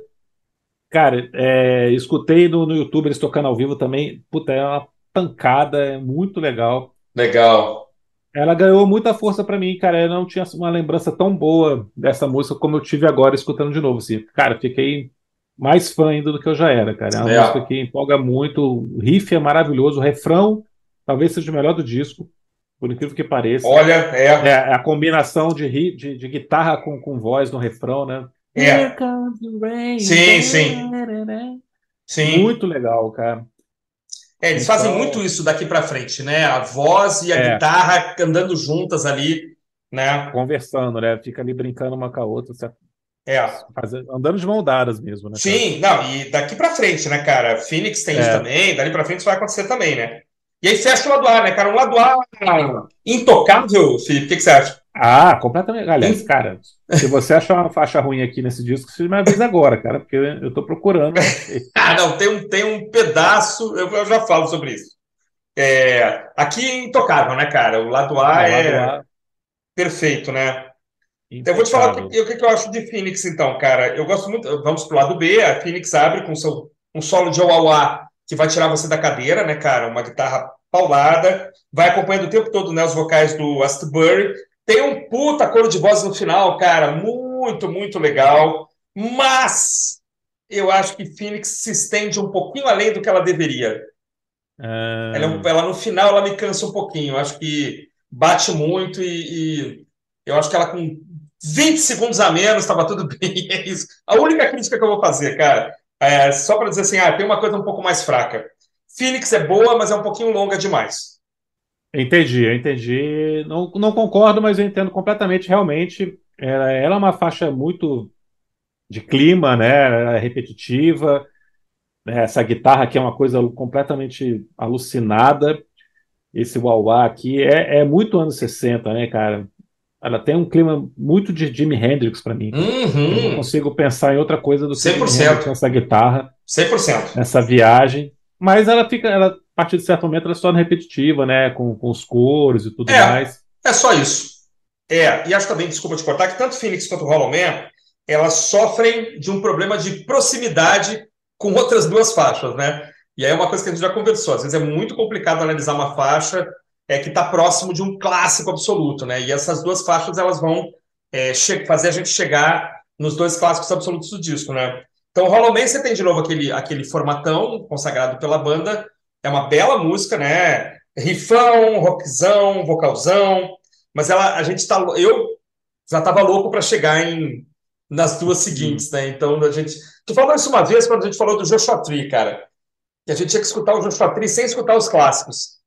Cara, é, escutei no, no YouTube eles tocando ao vivo também. Puta, é uma tancada, é muito legal. Legal. Ela ganhou muita força pra mim, cara. Eu não tinha uma lembrança tão boa dessa música como eu tive agora escutando de novo. Assim. Cara, fiquei mais fã ainda do que eu já era, cara. É uma É. música que empolga muito. O riff é maravilhoso. O refrão talvez seja o melhor do disco, por incrível que pareça. Olha, é. É, a combinação de, de, de guitarra com, com voz no refrão, né? É. Here comes the rain. Sim, sim. Sim. Muito legal, cara. É, eles Então- fazem muito isso daqui pra frente, né? A voz e a É. guitarra andando juntas ali, né? Conversando, né? Fica ali brincando uma com a outra, se- É. andando de mão dadas mesmo, né? cara? Sim, não, e daqui pra frente, né, cara? Phoenix tem isso É. também, dali pra frente isso vai acontecer também, né? E aí fecha o lado A, né, cara? Um lado A intocável, Felipe, o que que você acha? Ah, completamente. Aliás, cara, se você achar uma faixa ruim aqui nesse disco, você me avisa agora, cara, porque eu tô procurando. Ah, não, tem um, tem um pedaço, eu, eu já falo sobre isso. É, aqui é intocável, né, cara? O lado A Ao lado é A, perfeito, né? Então, eu vou te falar o que, o que eu acho de Phoenix, então, cara. Eu gosto muito. Vamos pro lado B. A Phoenix abre com seu, um solo de Auauá que vai tirar você da cadeira, né, cara? Uma guitarra paulada. Vai acompanhando o tempo todo, né, os vocais do Astbury. Tem um puta coro de voz no final, cara. Muito, muito legal. Mas eu acho que Phoenix se estende um pouquinho além do que ela deveria. Ah, Ela, é ela, no final ela me cansa um pouquinho. Eu acho que bate muito e, e eu acho que ela com 20 segundos a menos estava tudo bem. É isso. A única crítica que eu vou fazer, cara, é só para dizer assim, ah, tem uma coisa um pouco mais fraca. Phoenix é boa, mas é um pouquinho longa demais. Entendi, eu entendi. Não, não concordo, mas eu entendo completamente. Realmente, ela, ela é uma faixa muito de clima, né? Repetitiva. né? Essa guitarra aqui é uma coisa completamente alucinada. Esse wah aqui é, é muito anos 60, né, cara? Ela tem um clima muito de Jimi Hendrix para mim. Eu não Uhum. consigo pensar em outra coisa do que Jimi 100%. Hendrix nessa guitarra. 100%. nessa viagem. Mas ela fica, ela, a partir de certo momento, ela se torna repetitiva, né? Com, com os coros e tudo É. mais. É só isso. É, e acho também, desculpa te cortar, que tanto Phoenix quanto Hollow Man, elas sofrem de um problema de proximidade com outras duas faixas, né? E aí é uma coisa que a gente já conversou. Às vezes é muito complicado analisar uma faixa é, que está próximo de um clássico absoluto, né? E essas duas faixas elas vão é, fazer a gente chegar nos dois clássicos absolutos do disco, né? Então, Hollow Man, você tem de novo aquele, aquele formatão consagrado pela banda. É uma bela música, né? Rifão, rockzão, vocalzão. Mas ela, a gente tá. Eu já estava louco para chegar em, nas duas seguintes, né? Então, a gente. Tu falou isso uma vez quando a gente falou do Joshua Tree, cara. Que a gente tinha que escutar o Joshua Tree sem escutar os clássicos.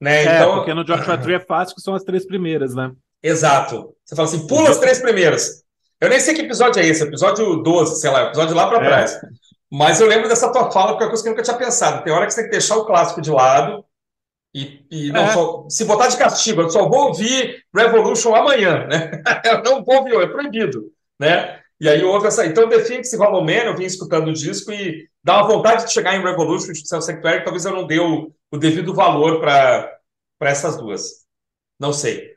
Né? É, Então, porque no Joshua Tree é fácil, que são as três primeiras, né? Exato. Você fala assim, pula as três primeiras. Eu nem sei que episódio é esse, episódio 12, sei lá, episódio lá para É. trás. Mas eu lembro dessa tua fala, porque é uma coisa que eu nunca tinha pensado. Tem hora que você tem que deixar o clássico de lado e, e não É. só, se botar de castigo, eu só vou ouvir Revolution amanhã, né? Eu não vou ouvir, é proibido, né? E aí houve essa. Então, The Phoenix e Hollow Man, eu vim escutando o disco e dá uma vontade de chegar em Revolution e Self Sanctuary, que talvez eu não dê o, devido valor para essas duas. Não sei.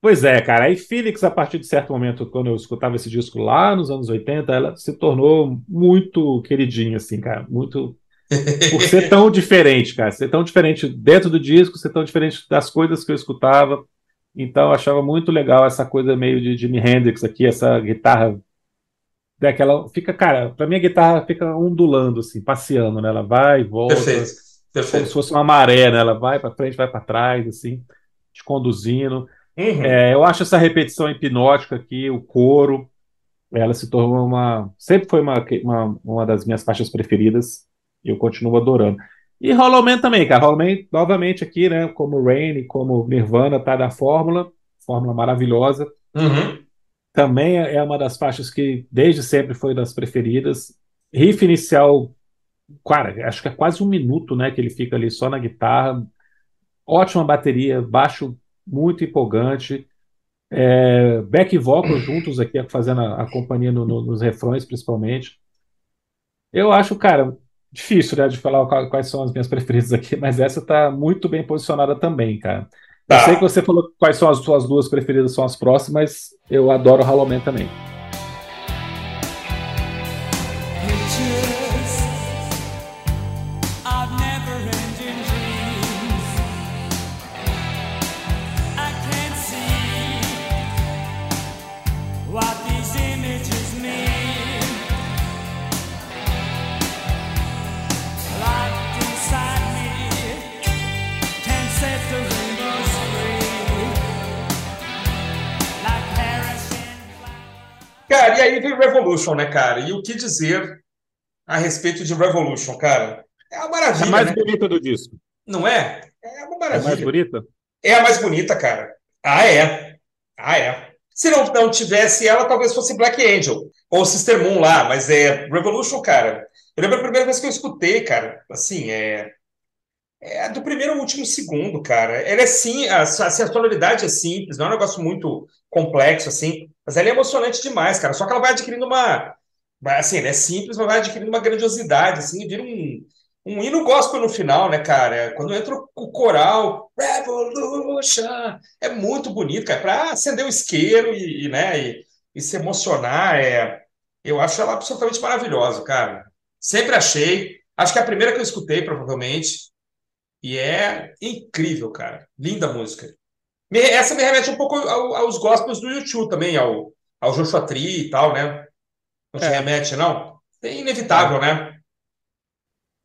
Pois é, cara. Aí Phoenix, a partir de certo momento, quando eu escutava esse disco lá nos anos 80, ela se tornou muito queridinha, assim, cara. Muito. Por ser tão diferente, cara. Ser tão diferente dentro do disco, ser tão diferente das coisas que eu escutava. Então eu achava muito legal essa coisa meio de Jimi Hendrix aqui, essa guitarra. Daquela, fica, cara, pra mim a guitarra fica ondulando, assim, passeando, né? Ela vai e volta. Perfeito. Como Perfeito. se fosse uma maré, né? Ela vai pra frente, vai pra trás, assim, te conduzindo. Uhum. É, eu acho essa repetição hipnótica aqui, o coro, ela se tornou uma. Sempre foi uma, uma, uma das minhas faixas preferidas e eu continuo adorando. E Hollow Man também, cara. Hollow Man, novamente aqui, né? Como Rain, como Nirvana, tá da fórmula, fórmula maravilhosa. Uhum. Também é uma das faixas que desde sempre foi das preferidas. Riff inicial, cara, acho que é quase um minuto, né? Que ele fica ali só na guitarra. Ótima bateria, baixo muito empolgante. É, back vocal juntos aqui, fazendo a, a companhia no- no- nos refrões, principalmente. Eu acho, cara, difícil, né, de falar qual- quais são as minhas preferidas aqui, mas essa tá muito bem posicionada também, cara. Eu Tá. sei que você falou quais são as suas duas preferidas, são as próximas, mas eu adoro Hollow Man também. Revolution, né, cara? E o que dizer a respeito de Revolution, cara? É uma É a maravilha, mais né? bonita do disco. Não é? É uma É a mais maravilha. bonita? É a mais bonita, cara. Ah, é. Ah, é. Se não, não tivesse ela, talvez fosse Black Angel. Ou Sister Moon lá, mas é Revolution, cara. Eu lembro a primeira vez que eu escutei, cara. Assim, é. É do primeiro ao último segundo, cara. Ela é sim, a, assim, a sonoridade é simples, não é um negócio muito complexo, assim, mas ela é emocionante demais, cara. Só que ela vai adquirindo uma. Assim, ela é simples, mas vai adquirindo uma grandiosidade, assim, vira um, um hino gospel no final, né, cara? Quando entra o coral, Revolution, é muito bonito, cara, pra acender o isqueiro e, e, né, e, e se emocionar, é, eu acho ela absolutamente maravilhosa, cara. Sempre achei, acho que é a primeira que eu escutei, provavelmente, e é incrível, cara. Linda música. Essa me remete um pouco ao- aos gospels do YouTube também, ao, ao Joshua Tree e tal, né? Não te É. remete, não? É inevitável, né?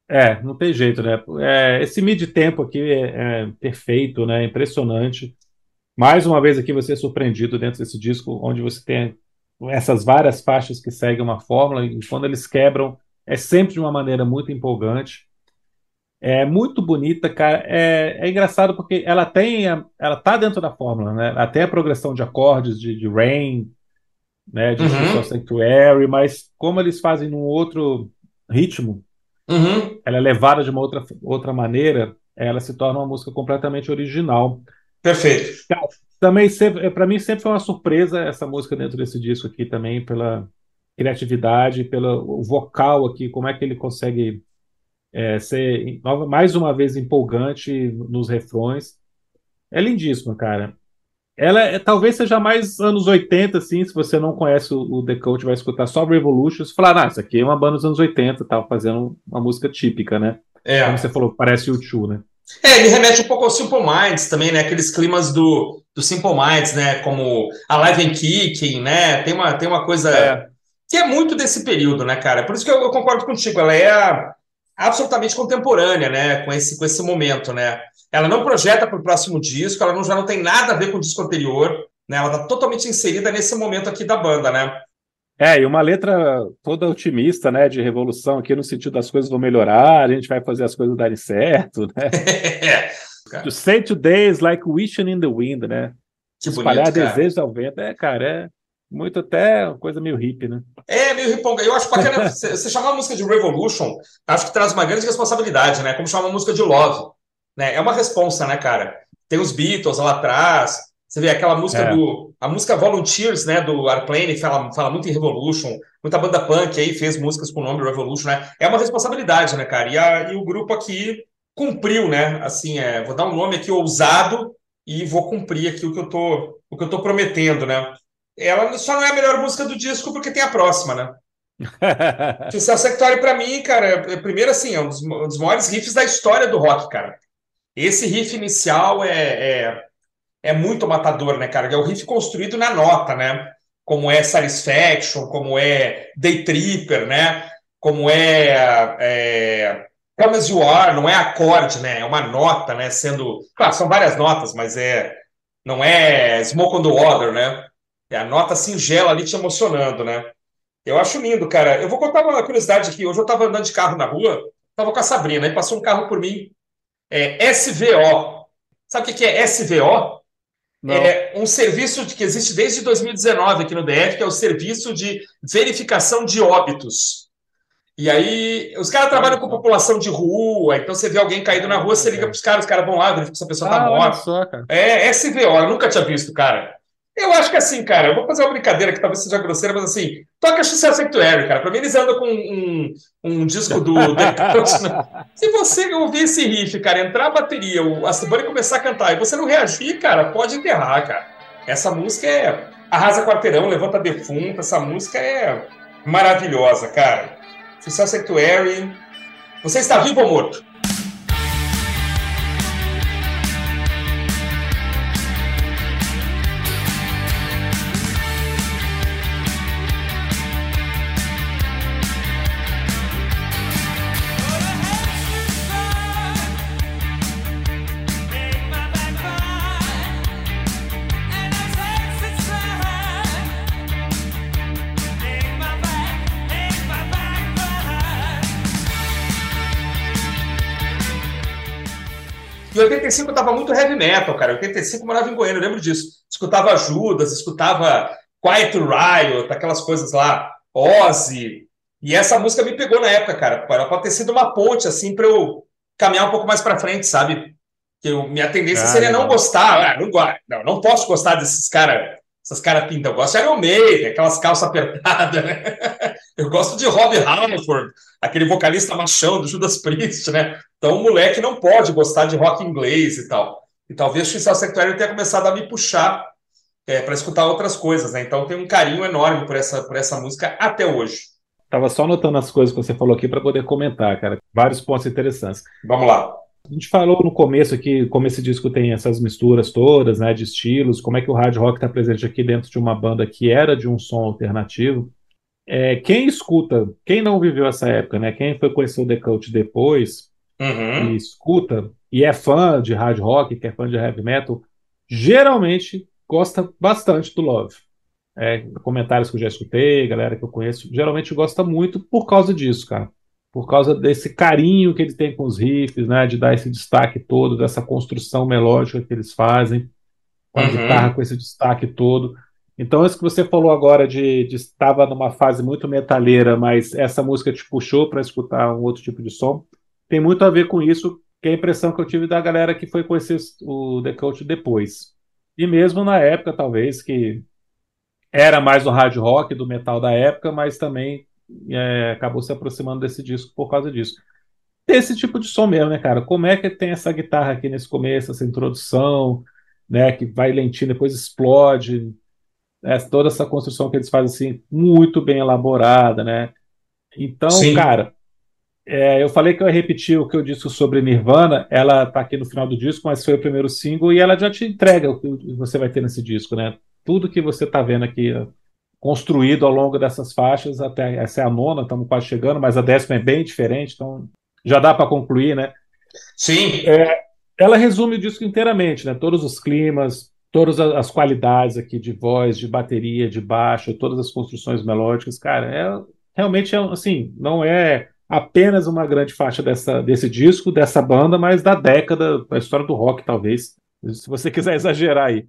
É, não tem jeito, né? É, esse mid-tempo aqui é, é perfeito, né? Impressionante. Mais uma vez aqui você é surpreendido dentro desse disco, onde você tem essas várias faixas que seguem uma fórmula, e quando eles quebram, é sempre de uma maneira muito empolgante. É muito bonita, cara. É, é engraçado porque ela tem, a- ela tá dentro da fórmula, né? Até a progressão de acordes de, de Rain, né? De Uhum. Sanctuary, mas como eles fazem num outro ritmo, Uhum, ela é levada de uma outra, outra maneira, ela se torna uma música completamente original. perfeito. Também sempre, para mim sempre foi uma surpresa essa música dentro desse disco aqui também pela criatividade, pelo vocal aqui, como é que ele consegue é, ser mais uma vez empolgante nos refrões. É lindíssima, cara. Ela é, talvez seja mais anos 80, assim, se você não conhece o, o The Cult, vai escutar só Revolutions, falar, ah, isso aqui é uma banda dos anos 80, tal, fazendo uma música típica, né? É. Como você falou, parece o Chu, né? É, ele remete um pouco ao Simple Minds também, né? Aqueles climas do, do Simple Minds, né? Como Alive and Kicking, né? Tem uma, tem uma coisa É. que é muito desse período, né, cara? Por isso que eu, eu concordo contigo, ela é a- absolutamente contemporânea, né? Com esse, com esse momento, né? Ela não projeta para o próximo disco, ela não, já não tem nada a ver com o disco anterior, né? Ela tá totalmente inserida nesse momento aqui da banda, né? É, e uma letra toda otimista, né, de revolução aqui no sentido das coisas vão melhorar, a gente vai fazer as coisas darem certo, né? To say today is like wishing in the wind, né? que Espalhar bonito, desejos ao vento, é, cara, é muito até coisa meio hippie, né? É, meio riponga. Eu acho bacana você chamar a música de Revolution, acho que traz uma grande responsabilidade, né? Como chamar uma música de Love, né? É uma responsa, né, cara? Tem os Beatles lá atrás, você vê aquela música É. do... A música Volunteers, né, do Airplane, fala, fala muito em Revolution, muita banda punk aí fez músicas com o nome Revolution, né? É uma responsabilidade, né, cara? E, a- e o grupo aqui cumpriu, né? Assim, é, vou dar um nome aqui ousado e vou cumprir aqui o que eu tô, o que eu tô prometendo, né? Ela só não é a melhor música do disco porque tem a próxima, né? Sucesso Sectório, pra mim, cara, é, primeiro assim, é um dos, um dos maiores riffs da história do rock, cara. Esse riff inicial é, é, é muito matador, né, cara? É o riff construído na nota, né? Como é Satisfaction, como é Day Tripper, né? Como é, é Come As You Are, não é acorde, né? É uma nota, né? Sendo. Claro, são várias notas, mas é. Não é Smoke on the Water, né? É a nota singela ali te emocionando, né? Eu acho lindo, cara. Eu vou contar uma curiosidade aqui. Hoje eu estava andando de carro na rua, estava com a Sabrina, aí passou um carro por mim. É SVO. Sabe o que é SVO? Não. É um serviço que existe desde 2019 aqui no DF, que é o Serviço de Verificação de Óbitos. E aí, os caras trabalham com população de rua, então você vê alguém caído na rua, você liga para os caras, os caras vão lá, verificam se a pessoa tá Ah, morta. só. É, SVO, eu nunca tinha visto, cara. Eu acho que assim, cara, eu vou fazer uma brincadeira que talvez seja grosseira, mas assim, toca Success Sanctuary, cara. Pra mim, eles andam com um, um disco do? Se você ouvir esse riff, cara, entrar a bateria, o Astubani começar a cantar e você não reagir, cara, pode enterrar, cara. Essa música é Arrasa Quarteirão, Levanta Defunta, essa música é maravilhosa, cara. Success Sanctuary. Você está vivo ou morto? Em 85 eu tava muito heavy metal, cara. Em 85 eu morava em Goiânia, eu lembro disso. Escutava Judas, escutava Quiet Riot, aquelas coisas lá, Ozzy. E essa música me pegou na época, cara. Ela pode ter sido uma ponte, assim, para eu caminhar um pouco mais para frente, sabe? Que eu, minha tendência Ah, seria não legal. gostar. Ah, não, não, não posso gostar desses caras, essas caras pintas. Eu gosto de Iron Maiden, aquelas calças apertadas, né? Eu gosto de Rob Halford, aquele vocalista machão do Judas Priest, né? Então o moleque não pode gostar de rock inglês e tal. E talvez o Suicide Secretary tenha começado a me puxar para escutar outras coisas, né? Então tem um carinho enorme por essa, por essa música até hoje. Tava só anotando as coisas que você falou aqui para poder comentar, cara. Vários pontos interessantes. Vamos lá. A gente falou no começo aqui, como esse disco tem essas misturas todas, né, de estilos, como é que o hard rock está presente aqui dentro de uma banda que era de um som alternativo. É, quem escuta, quem não viveu essa época, né, quem foi conhecer o The Cult depois Uhum. e escuta e é fã de hard rock, que é fã de heavy metal, geralmente gosta bastante do Love. É, comentários que eu já escutei, galera que eu conheço, geralmente gosta muito por causa disso, cara. Por causa desse carinho que ele tem com os riffs, né? De dar esse destaque todo, dessa construção melódica que eles fazem, com a Uhum. guitarra com esse destaque todo. Então, isso que você falou agora de, de estava numa fase muito metaleira, mas essa música te puxou para escutar um outro tipo de som, tem muito a ver com isso, que é a impressão que eu tive da galera que foi conhecer o The Cult depois. E mesmo na época, talvez, que era mais o hard rock do metal da época, mas também é, acabou se aproximando desse disco por causa disso. Esse tipo de som mesmo, né, cara? Como é que tem essa guitarra aqui nesse começo, essa introdução, né, que vai lentinho, depois explode, né, toda essa construção que eles fazem assim, muito bem elaborada, né? Então, Sim. cara, é, eu falei que eu ia repetir o que eu disse sobre Nirvana, ela tá aqui no final do disco, mas foi o primeiro single e ela já te entrega o que você vai ter nesse disco, né? Tudo que você tá vendo aqui construído ao longo dessas faixas, até essa é a nona, estamos quase chegando, mas a décima é bem diferente, então já dá para concluir, né? Sim. Ela resume o disco inteiramente, né? Todos os climas, todas as qualidades aqui de voz, de bateria, de baixo, todas as construções melódicas, cara, é realmente é assim, não é apenas uma grande faixa dessa, desse disco, dessa banda, mas da década, da história do rock, talvez. Se você quiser exagerar aí.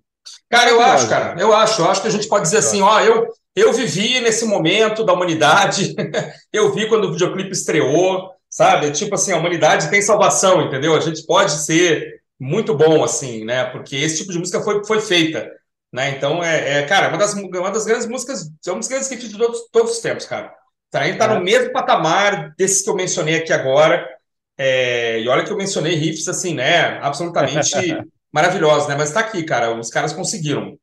Cara, eu acho, cara. Eu acho. Eu acho que a gente pode dizer assim, ó, eu, eu vivi nesse momento da humanidade, eu vi quando o videoclipe estreou, sabe? Tipo assim, a humanidade tem salvação, entendeu? A gente pode ser muito bom, assim, né? Porque esse tipo de música foi, foi feita, né? Então, é, é, cara, uma das, uma das grandes músicas, é um dos grandes hits de todos, todos os tempos, cara. Tá, a gente tá É. no mesmo patamar desses que eu mencionei aqui agora, é, e olha que eu mencionei riffs, assim, né? Absolutamente maravilhosos, né? Mas tá aqui, cara, os caras conseguiram,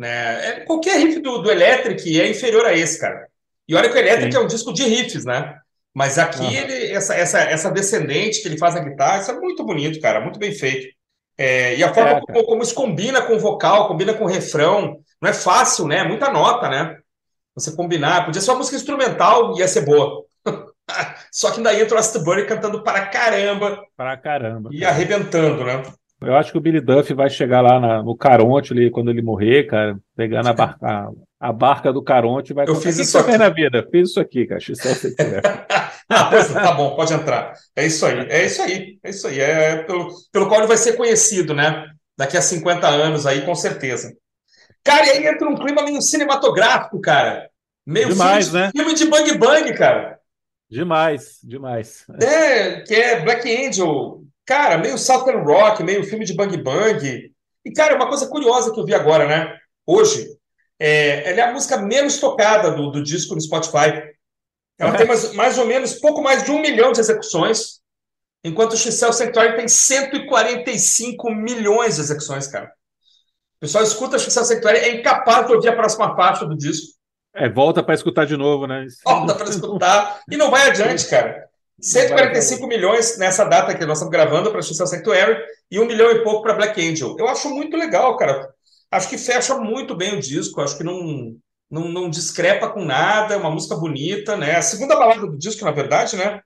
né? É, qualquer riff do, do Electric é inferior a esse, cara. E olha que o Electric Sim. é um disco de riffs, né? Mas aqui Aham. ele, essa, essa, essa descendente que ele faz na guitarra, isso é muito bonito, cara, muito bem feito. É, e a forma É, como, como isso combina com o vocal, combina com o refrão, não é fácil, né? Muita nota, né? Você combinar, podia ser uma música instrumental e ia ser boa. Só que ainda entra o Astbury cantando para caramba Pra caramba. e arrebentando, né? Eu acho que o Billy Duff vai chegar lá na- no Caronte ali quando ele morrer, cara, pegando a barca, a, barca do Caronte vai Eu fiz "O que isso aqui." na vida? Fiz isso aqui, cara. Isso é o que você quiser. Ah, pois tá bom, pode entrar. É isso aí, é isso aí, é isso aí. É pelo, pelo qual ele vai ser conhecido, né? Daqui a 50 anos aí, com certeza. Cara, e aí entra um clima meio cinematográfico, cara. Meio Demais, filme, né? filme de Bang Bang, cara. Demais, demais. É, que é Black Angel. Cara, meio Southern Rock, meio filme de Bang Bang. E, cara, uma coisa curiosa que eu vi agora, né? Hoje, é, ela é a música menos tocada do, do disco no Spotify. Ela tem mais, mais ou menos pouco mais de um milhão de execuções, enquanto o Xcel Sanctuary tem 145 milhões de execuções, cara. O pessoal escuta o Xcel Sanctuary, é incapaz de ouvir a próxima faixa do disco. É, volta para escutar de novo, né? Volta para escutar e não vai adiante, cara. 145 milhões nessa data que nós estamos gravando para Xcel Sanctuary e um milhão e pouco para Black Angel. Eu acho muito legal, cara. Acho que fecha muito bem o disco. Acho que não, não, não discrepa com nada. É uma música bonita, né? A segunda balada do disco, na verdade, né?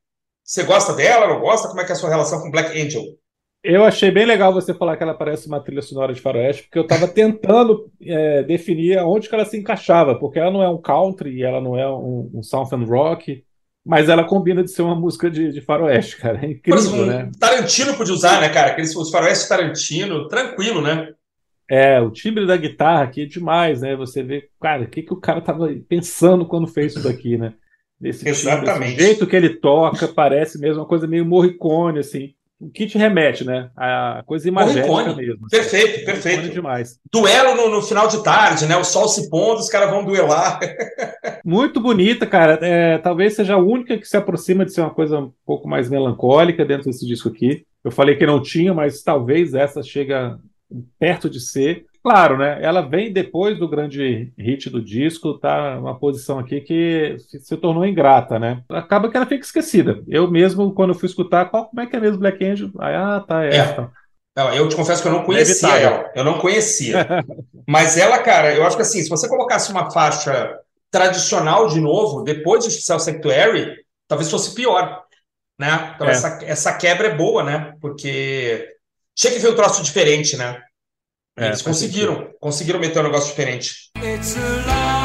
Você gosta dela, não gosta? Como é que é a sua relação com Black Angel? Eu achei bem legal você falar que ela parece uma trilha sonora de faroeste, porque eu estava tentando é, definir aonde que ela se encaixava, porque ela não é um country, ela não é um, um southern rock, Mas ela combina de ser uma música de, de faroeste, cara. É incrível, exemplo, né? Tarantino podia usar, né, cara? Aqueles os faroeste Tarantino, tranquilo, né? É, o timbre da guitarra aqui é demais, né? Você vê, cara, o que, que o cara tava pensando quando fez isso daqui, né? Esse timbre, Exatamente. esse jeito que ele toca, parece mesmo uma coisa meio Morricone, assim. O que te remete, né? A coisa imagética Morricone. mesmo. assim. Perfeito, Morricone perfeito. demais. Duelo no, no final de tarde, né? O sol se pondo, os caras vão duelar. Muito bonita, cara. É, talvez seja a única que se aproxima de ser uma coisa um pouco mais melancólica dentro desse disco aqui. Eu falei que não tinha, mas talvez essa chega perto de ser. Claro, né? Ela vem depois do grande hit do disco, tá? Uma posição aqui que se, tornou ingrata, né? Acaba que ela fica esquecida. Eu mesmo, quando eu fui escutar, qual, como é que é mesmo Black Angel? Aí, ah, tá, é É. essa. Não, eu te confesso que eu não conhecia ela. Eu não conhecia. Mas ela, cara, eu acho que assim, se você colocasse uma faixa tradicional de novo, depois de Cell Sanctuary, talvez fosse pior, né? Então É. essa, essa quebra é boa, né? Porque tinha que ver um troço diferente, né? É, Eles faz conseguiram, conseguiram meter um negócio diferente. It's a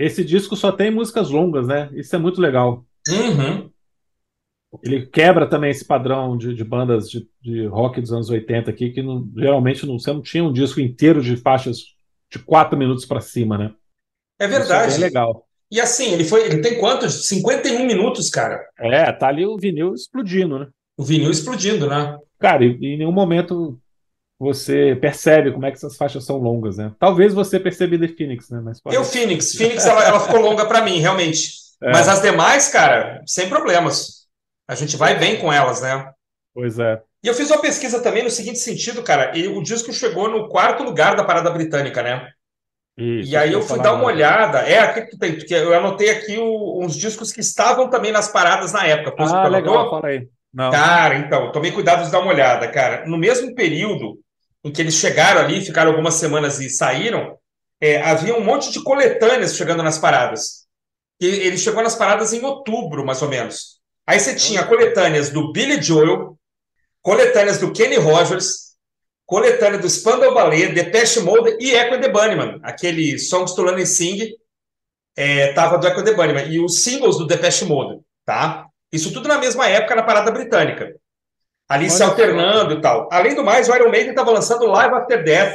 Esse disco só tem músicas longas, né? Isso é muito legal. Uhum. Ele quebra também esse padrão de, de bandas de, de rock dos anos 80 aqui, que não- geralmente não, você não tinha um disco inteiro de faixas de quatro minutos para cima, né? É Isso é verdade. legal. E assim, ele foi, ele tem quantos? 51 minutos, cara. É, tá ali o vinil explodindo, né? O vinil explodindo, né? Cara, em nenhum momento você percebe como é que essas faixas são longas, né? Talvez você perceba The Phoenix, né? Mas pode- Eu, Phoenix. Phoenix, ela, ela ficou longa pra mim, realmente. É. Mas as demais, cara, sem problemas. A gente vai bem com elas, né? Pois é. E eu fiz uma pesquisa também no seguinte sentido, cara. E o disco chegou no quarto lugar da parada britânica, né? Isso, E aí eu fui dar uma olhada. É, aqui que tu tem, porque eu anotei aqui o- uns discos que estavam também nas paradas na época. Ah, legal, fala aí. Não. Cara, então, tomei cuidado de dar uma olhada, cara. No mesmo período em que eles chegaram ali, ficaram algumas semanas e saíram, é, havia um monte de coletâneas chegando nas paradas. E ele chegou nas paradas em outubro, mais ou menos. Aí você tinha coletâneas do Billy Joel, coletâneas do Kenny Rogers, coletânea do Spandau Ballet, Depeche Mode e Echo and the Bunnymen. Aquele Songs to Learn and Sing é, tava do Echo and the Bunnymen. E os singles do Depeche Mode, tá? Isso tudo na mesma época na parada britânica. Ali se Olha alternando e tal. Além do mais, o Iron Maiden estava lançando Live After Death,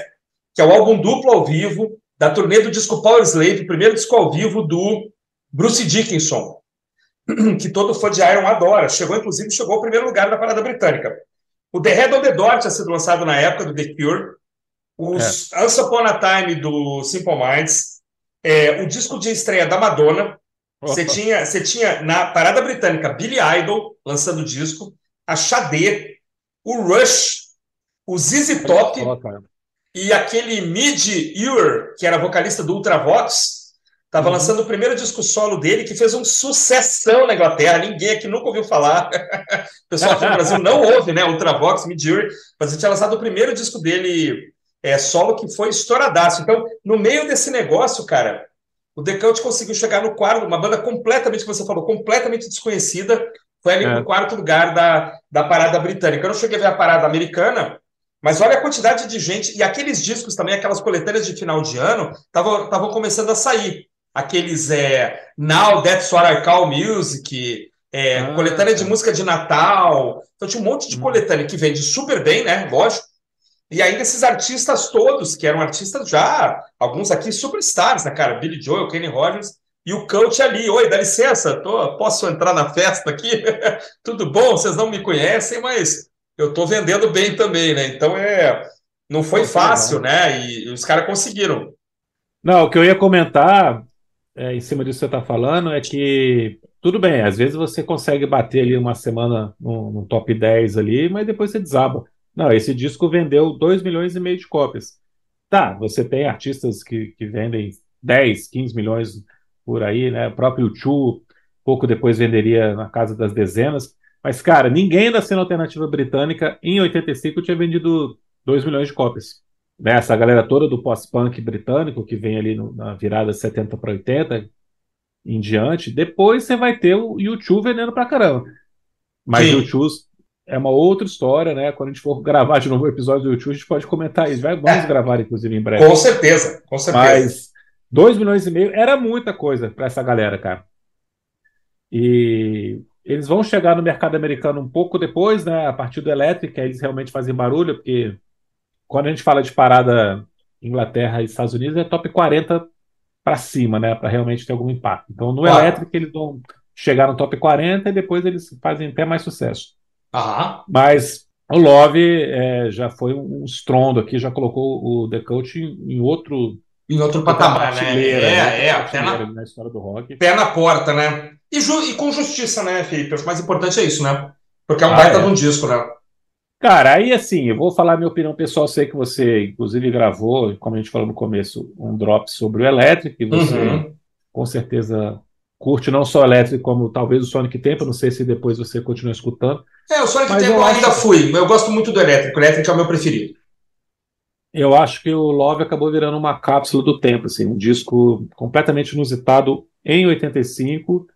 que é o álbum duplo ao vivo da turnê do disco Power Slave, o primeiro disco ao vivo do Bruce Dickinson, que todo fã de Iron adora. Chegou, inclusive, chegou ao primeiro lugar da parada britânica. O The Head on the Door tinha sido lançado na época do The Cure. Os Once Upon a Time do Simple Minds. É, o disco de estreia da Madonna. Você tinha, você tinha na parada britânica Billy Idol lançando o disco, a Xadê, o Rush, o ZZ Top Só, e aquele Mid Ewer, que era vocalista do Ultravox, estava Uhum. lançando o primeiro disco solo dele, que fez um sucessão na Inglaterra. Ninguém aqui nunca ouviu falar. o pessoal aqui no Brasil não ouve, né? Ultravox, Mid Ewer, mas ele tinha lançado o primeiro disco dele é, solo, que foi estouradaço. Então, no meio desse negócio, cara, o Cult conseguiu chegar no quarto, uma banda completamente, que você falou, completamente desconhecida, foi ali É. no quarto lugar da, da parada britânica. Eu não cheguei a ver a parada americana, mas olha a quantidade de gente, e aqueles discos também, aquelas coletâneas de final de ano, estavam começando a sair. Aqueles é, Now That's What I Call Music, é, Ah, coletânea de tá. música de Natal. Então tinha um monte de Hum. coletânea que vende super bem, né? Lógico. E ainda esses artistas todos, que eram artistas já, alguns aqui superstars, né, cara? Billy Joel, Kenny Rogers, e o coach ali. Oi, dá licença, tô, posso entrar na festa aqui? Tudo bom? Vocês não me conhecem, mas eu tô vendendo bem também, né? Então é. Não foi que fácil, né? E, os caras conseguiram. Não, o que eu ia comentar, é, em cima disso que você está falando, é que tudo bem, às vezes você consegue bater ali uma semana no, no top 10 ali, mas depois você desaba. Não, esse disco vendeu 2 milhões e meio de cópias. Tá, você tem artistas que, que vendem 10, 15 milhões por aí, né? O próprio Chu pouco depois venderia na casa das dezenas. Mas, cara, ninguém da cena alternativa britânica em 85 tinha vendido 2 milhões de cópias. Né? Essa galera toda do pós-punk britânico, que vem ali no- na virada de 70 para 80 em diante, depois você vai ter o YouTube vendendo pra caramba. Mas o YouTube é uma outra história, né? Quando a gente for gravar de novo o episódio do YouTube, a gente pode comentar isso. Vai- Vamos É. gravar, inclusive, em breve. Com certeza, com certeza. Mas 2 milhões e meio era muita coisa para essa galera, cara. E eles vão chegar no mercado americano um pouco depois, né? A partir do elétrico, aí eles realmente fazem barulho, porque quando a gente fala de parada Inglaterra e Estados Unidos, é top 40 para cima, né? Para realmente ter algum impacto. Então no elétrico eles vão chegar no top 40 e depois eles fazem até mais sucesso. Aham. Mas o Love é, já foi um estrondo aqui, já colocou o The Coach em, em outro Em outro patamar, né? É, outra é, até na, na história do rock. pé na porta, né? E, ju- e com justiça, né, Felipe? O mais importante é isso, né? Porque é um Ah, baita é. de um disco, né? Cara, aí assim, eu vou falar minha opinião pessoal. Sei que você, inclusive, gravou, como a gente falou no começo, um drop sobre o Electric, e você Uhum. com certeza curte não só o Electric, como talvez o Sonic Tempo. Não sei se depois você continua escutando. É, o Sonic Tempo eu eu acho- ainda fui. Eu gosto muito do Elétrico. O Elétrico é o meu preferido. Eu acho que o Love acabou virando uma cápsula do tempo, assim, um disco completamente inusitado em 85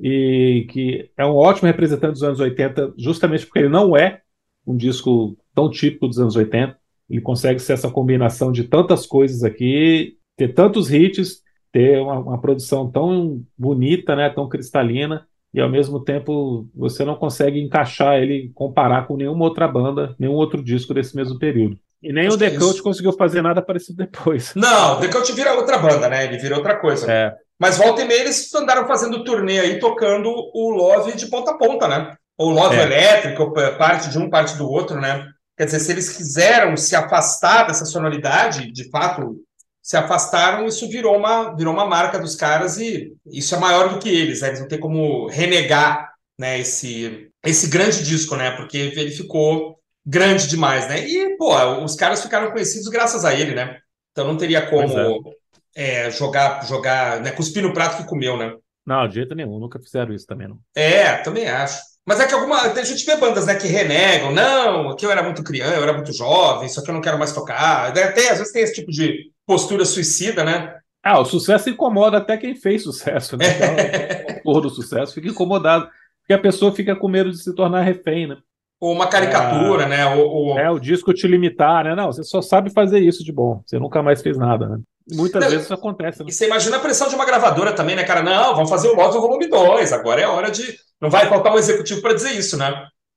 e que é um ótimo representante dos anos 80, justamente porque ele não é um disco tão típico dos anos 80. Ele consegue ser essa combinação de tantas coisas aqui, ter tantos hits, ter uma, uma produção tão bonita, né, tão cristalina, e ao mesmo tempo você não consegue encaixar ele, comparar com nenhuma outra banda, nenhum outro disco desse mesmo período. E nem Acho o que é conseguiu fazer nada parecido depois. Não, o The Cult vira outra banda, né? Ele vira outra coisa. É, Mas volta e meia eles andaram fazendo turnê aí, tocando o Love de ponta a ponta, né? Ou Love É. elétrico, parte de um, parte do outro, né? Quer dizer, se eles quiseram se afastar dessa sonoridade, de fato, se afastaram, isso virou uma, virou uma marca dos caras e isso é maior do que eles, né? Eles não tem como renegar, né, esse, esse grande disco, né? Porque ele ficou grande demais, né? E, pô, os caras ficaram conhecidos graças a ele, né? Então não teria como Pois é, jogar, jogar, né? Cuspir no prato que comeu, né? não, de jeito nenhum, nunca fizeram isso também, não. É, também acho. Mas é que alguma. A gente vê bandas, né, que renegam. Não, aqui eu era muito criança, eu era muito jovem, isso aqui eu não quero mais tocar. Tem, às vezes tem esse tipo de postura suicida, né? Ah, o sucesso incomoda até quem fez sucesso, né? Então, o autor do sucesso fica incomodado, porque a pessoa fica com medo de se tornar refém, né? Ou uma caricatura, né? Ou, ou- É, o disco te limitar, né? Não, você só sabe fazer isso de bom, você nunca mais fez nada, né? Muitas Não, vezes isso acontece, né? E você imagina a pressão de uma gravadora também, né, cara? Não, vamos fazer o Love Volume 2, agora é hora de. Não vai faltar um executivo para dizer isso, né?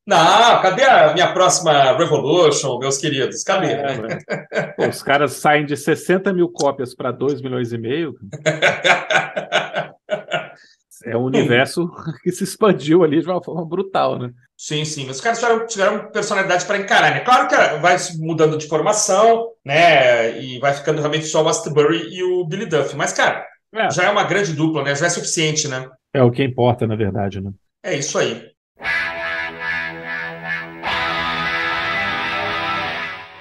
Não, cadê a minha próxima Revolution, meus queridos? Cadê? É, né? Pô, os caras saem de 60 mil cópias para 2 milhões e meio, é um universo que se expandiu ali de uma forma brutal, né? Sim, sim, mas os caras tiveram, tiveram personalidade para encarar, né? Claro que vai se mudando de formação, né? E vai ficando realmente só o Astbury e o Billy Duff. Mas, cara, É, já é uma grande dupla, né? Já é suficiente, né? é o que importa, na verdade, né? É isso aí.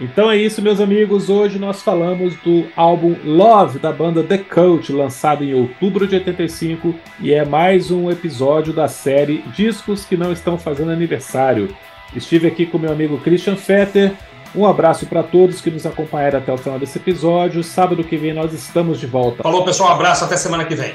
Então é isso, meus amigos. Hoje nós falamos do álbum Love da banda The Cult, lançado em outubro de 85, e é mais um episódio da série Discos que não estão fazendo aniversário. Estive aqui com meu amigo Christian Fetter. Um abraço para todos que nos acompanharam até o final desse episódio. Sábado que vem nós estamos de volta. Falou, pessoal. Um abraço. Até semana que vem.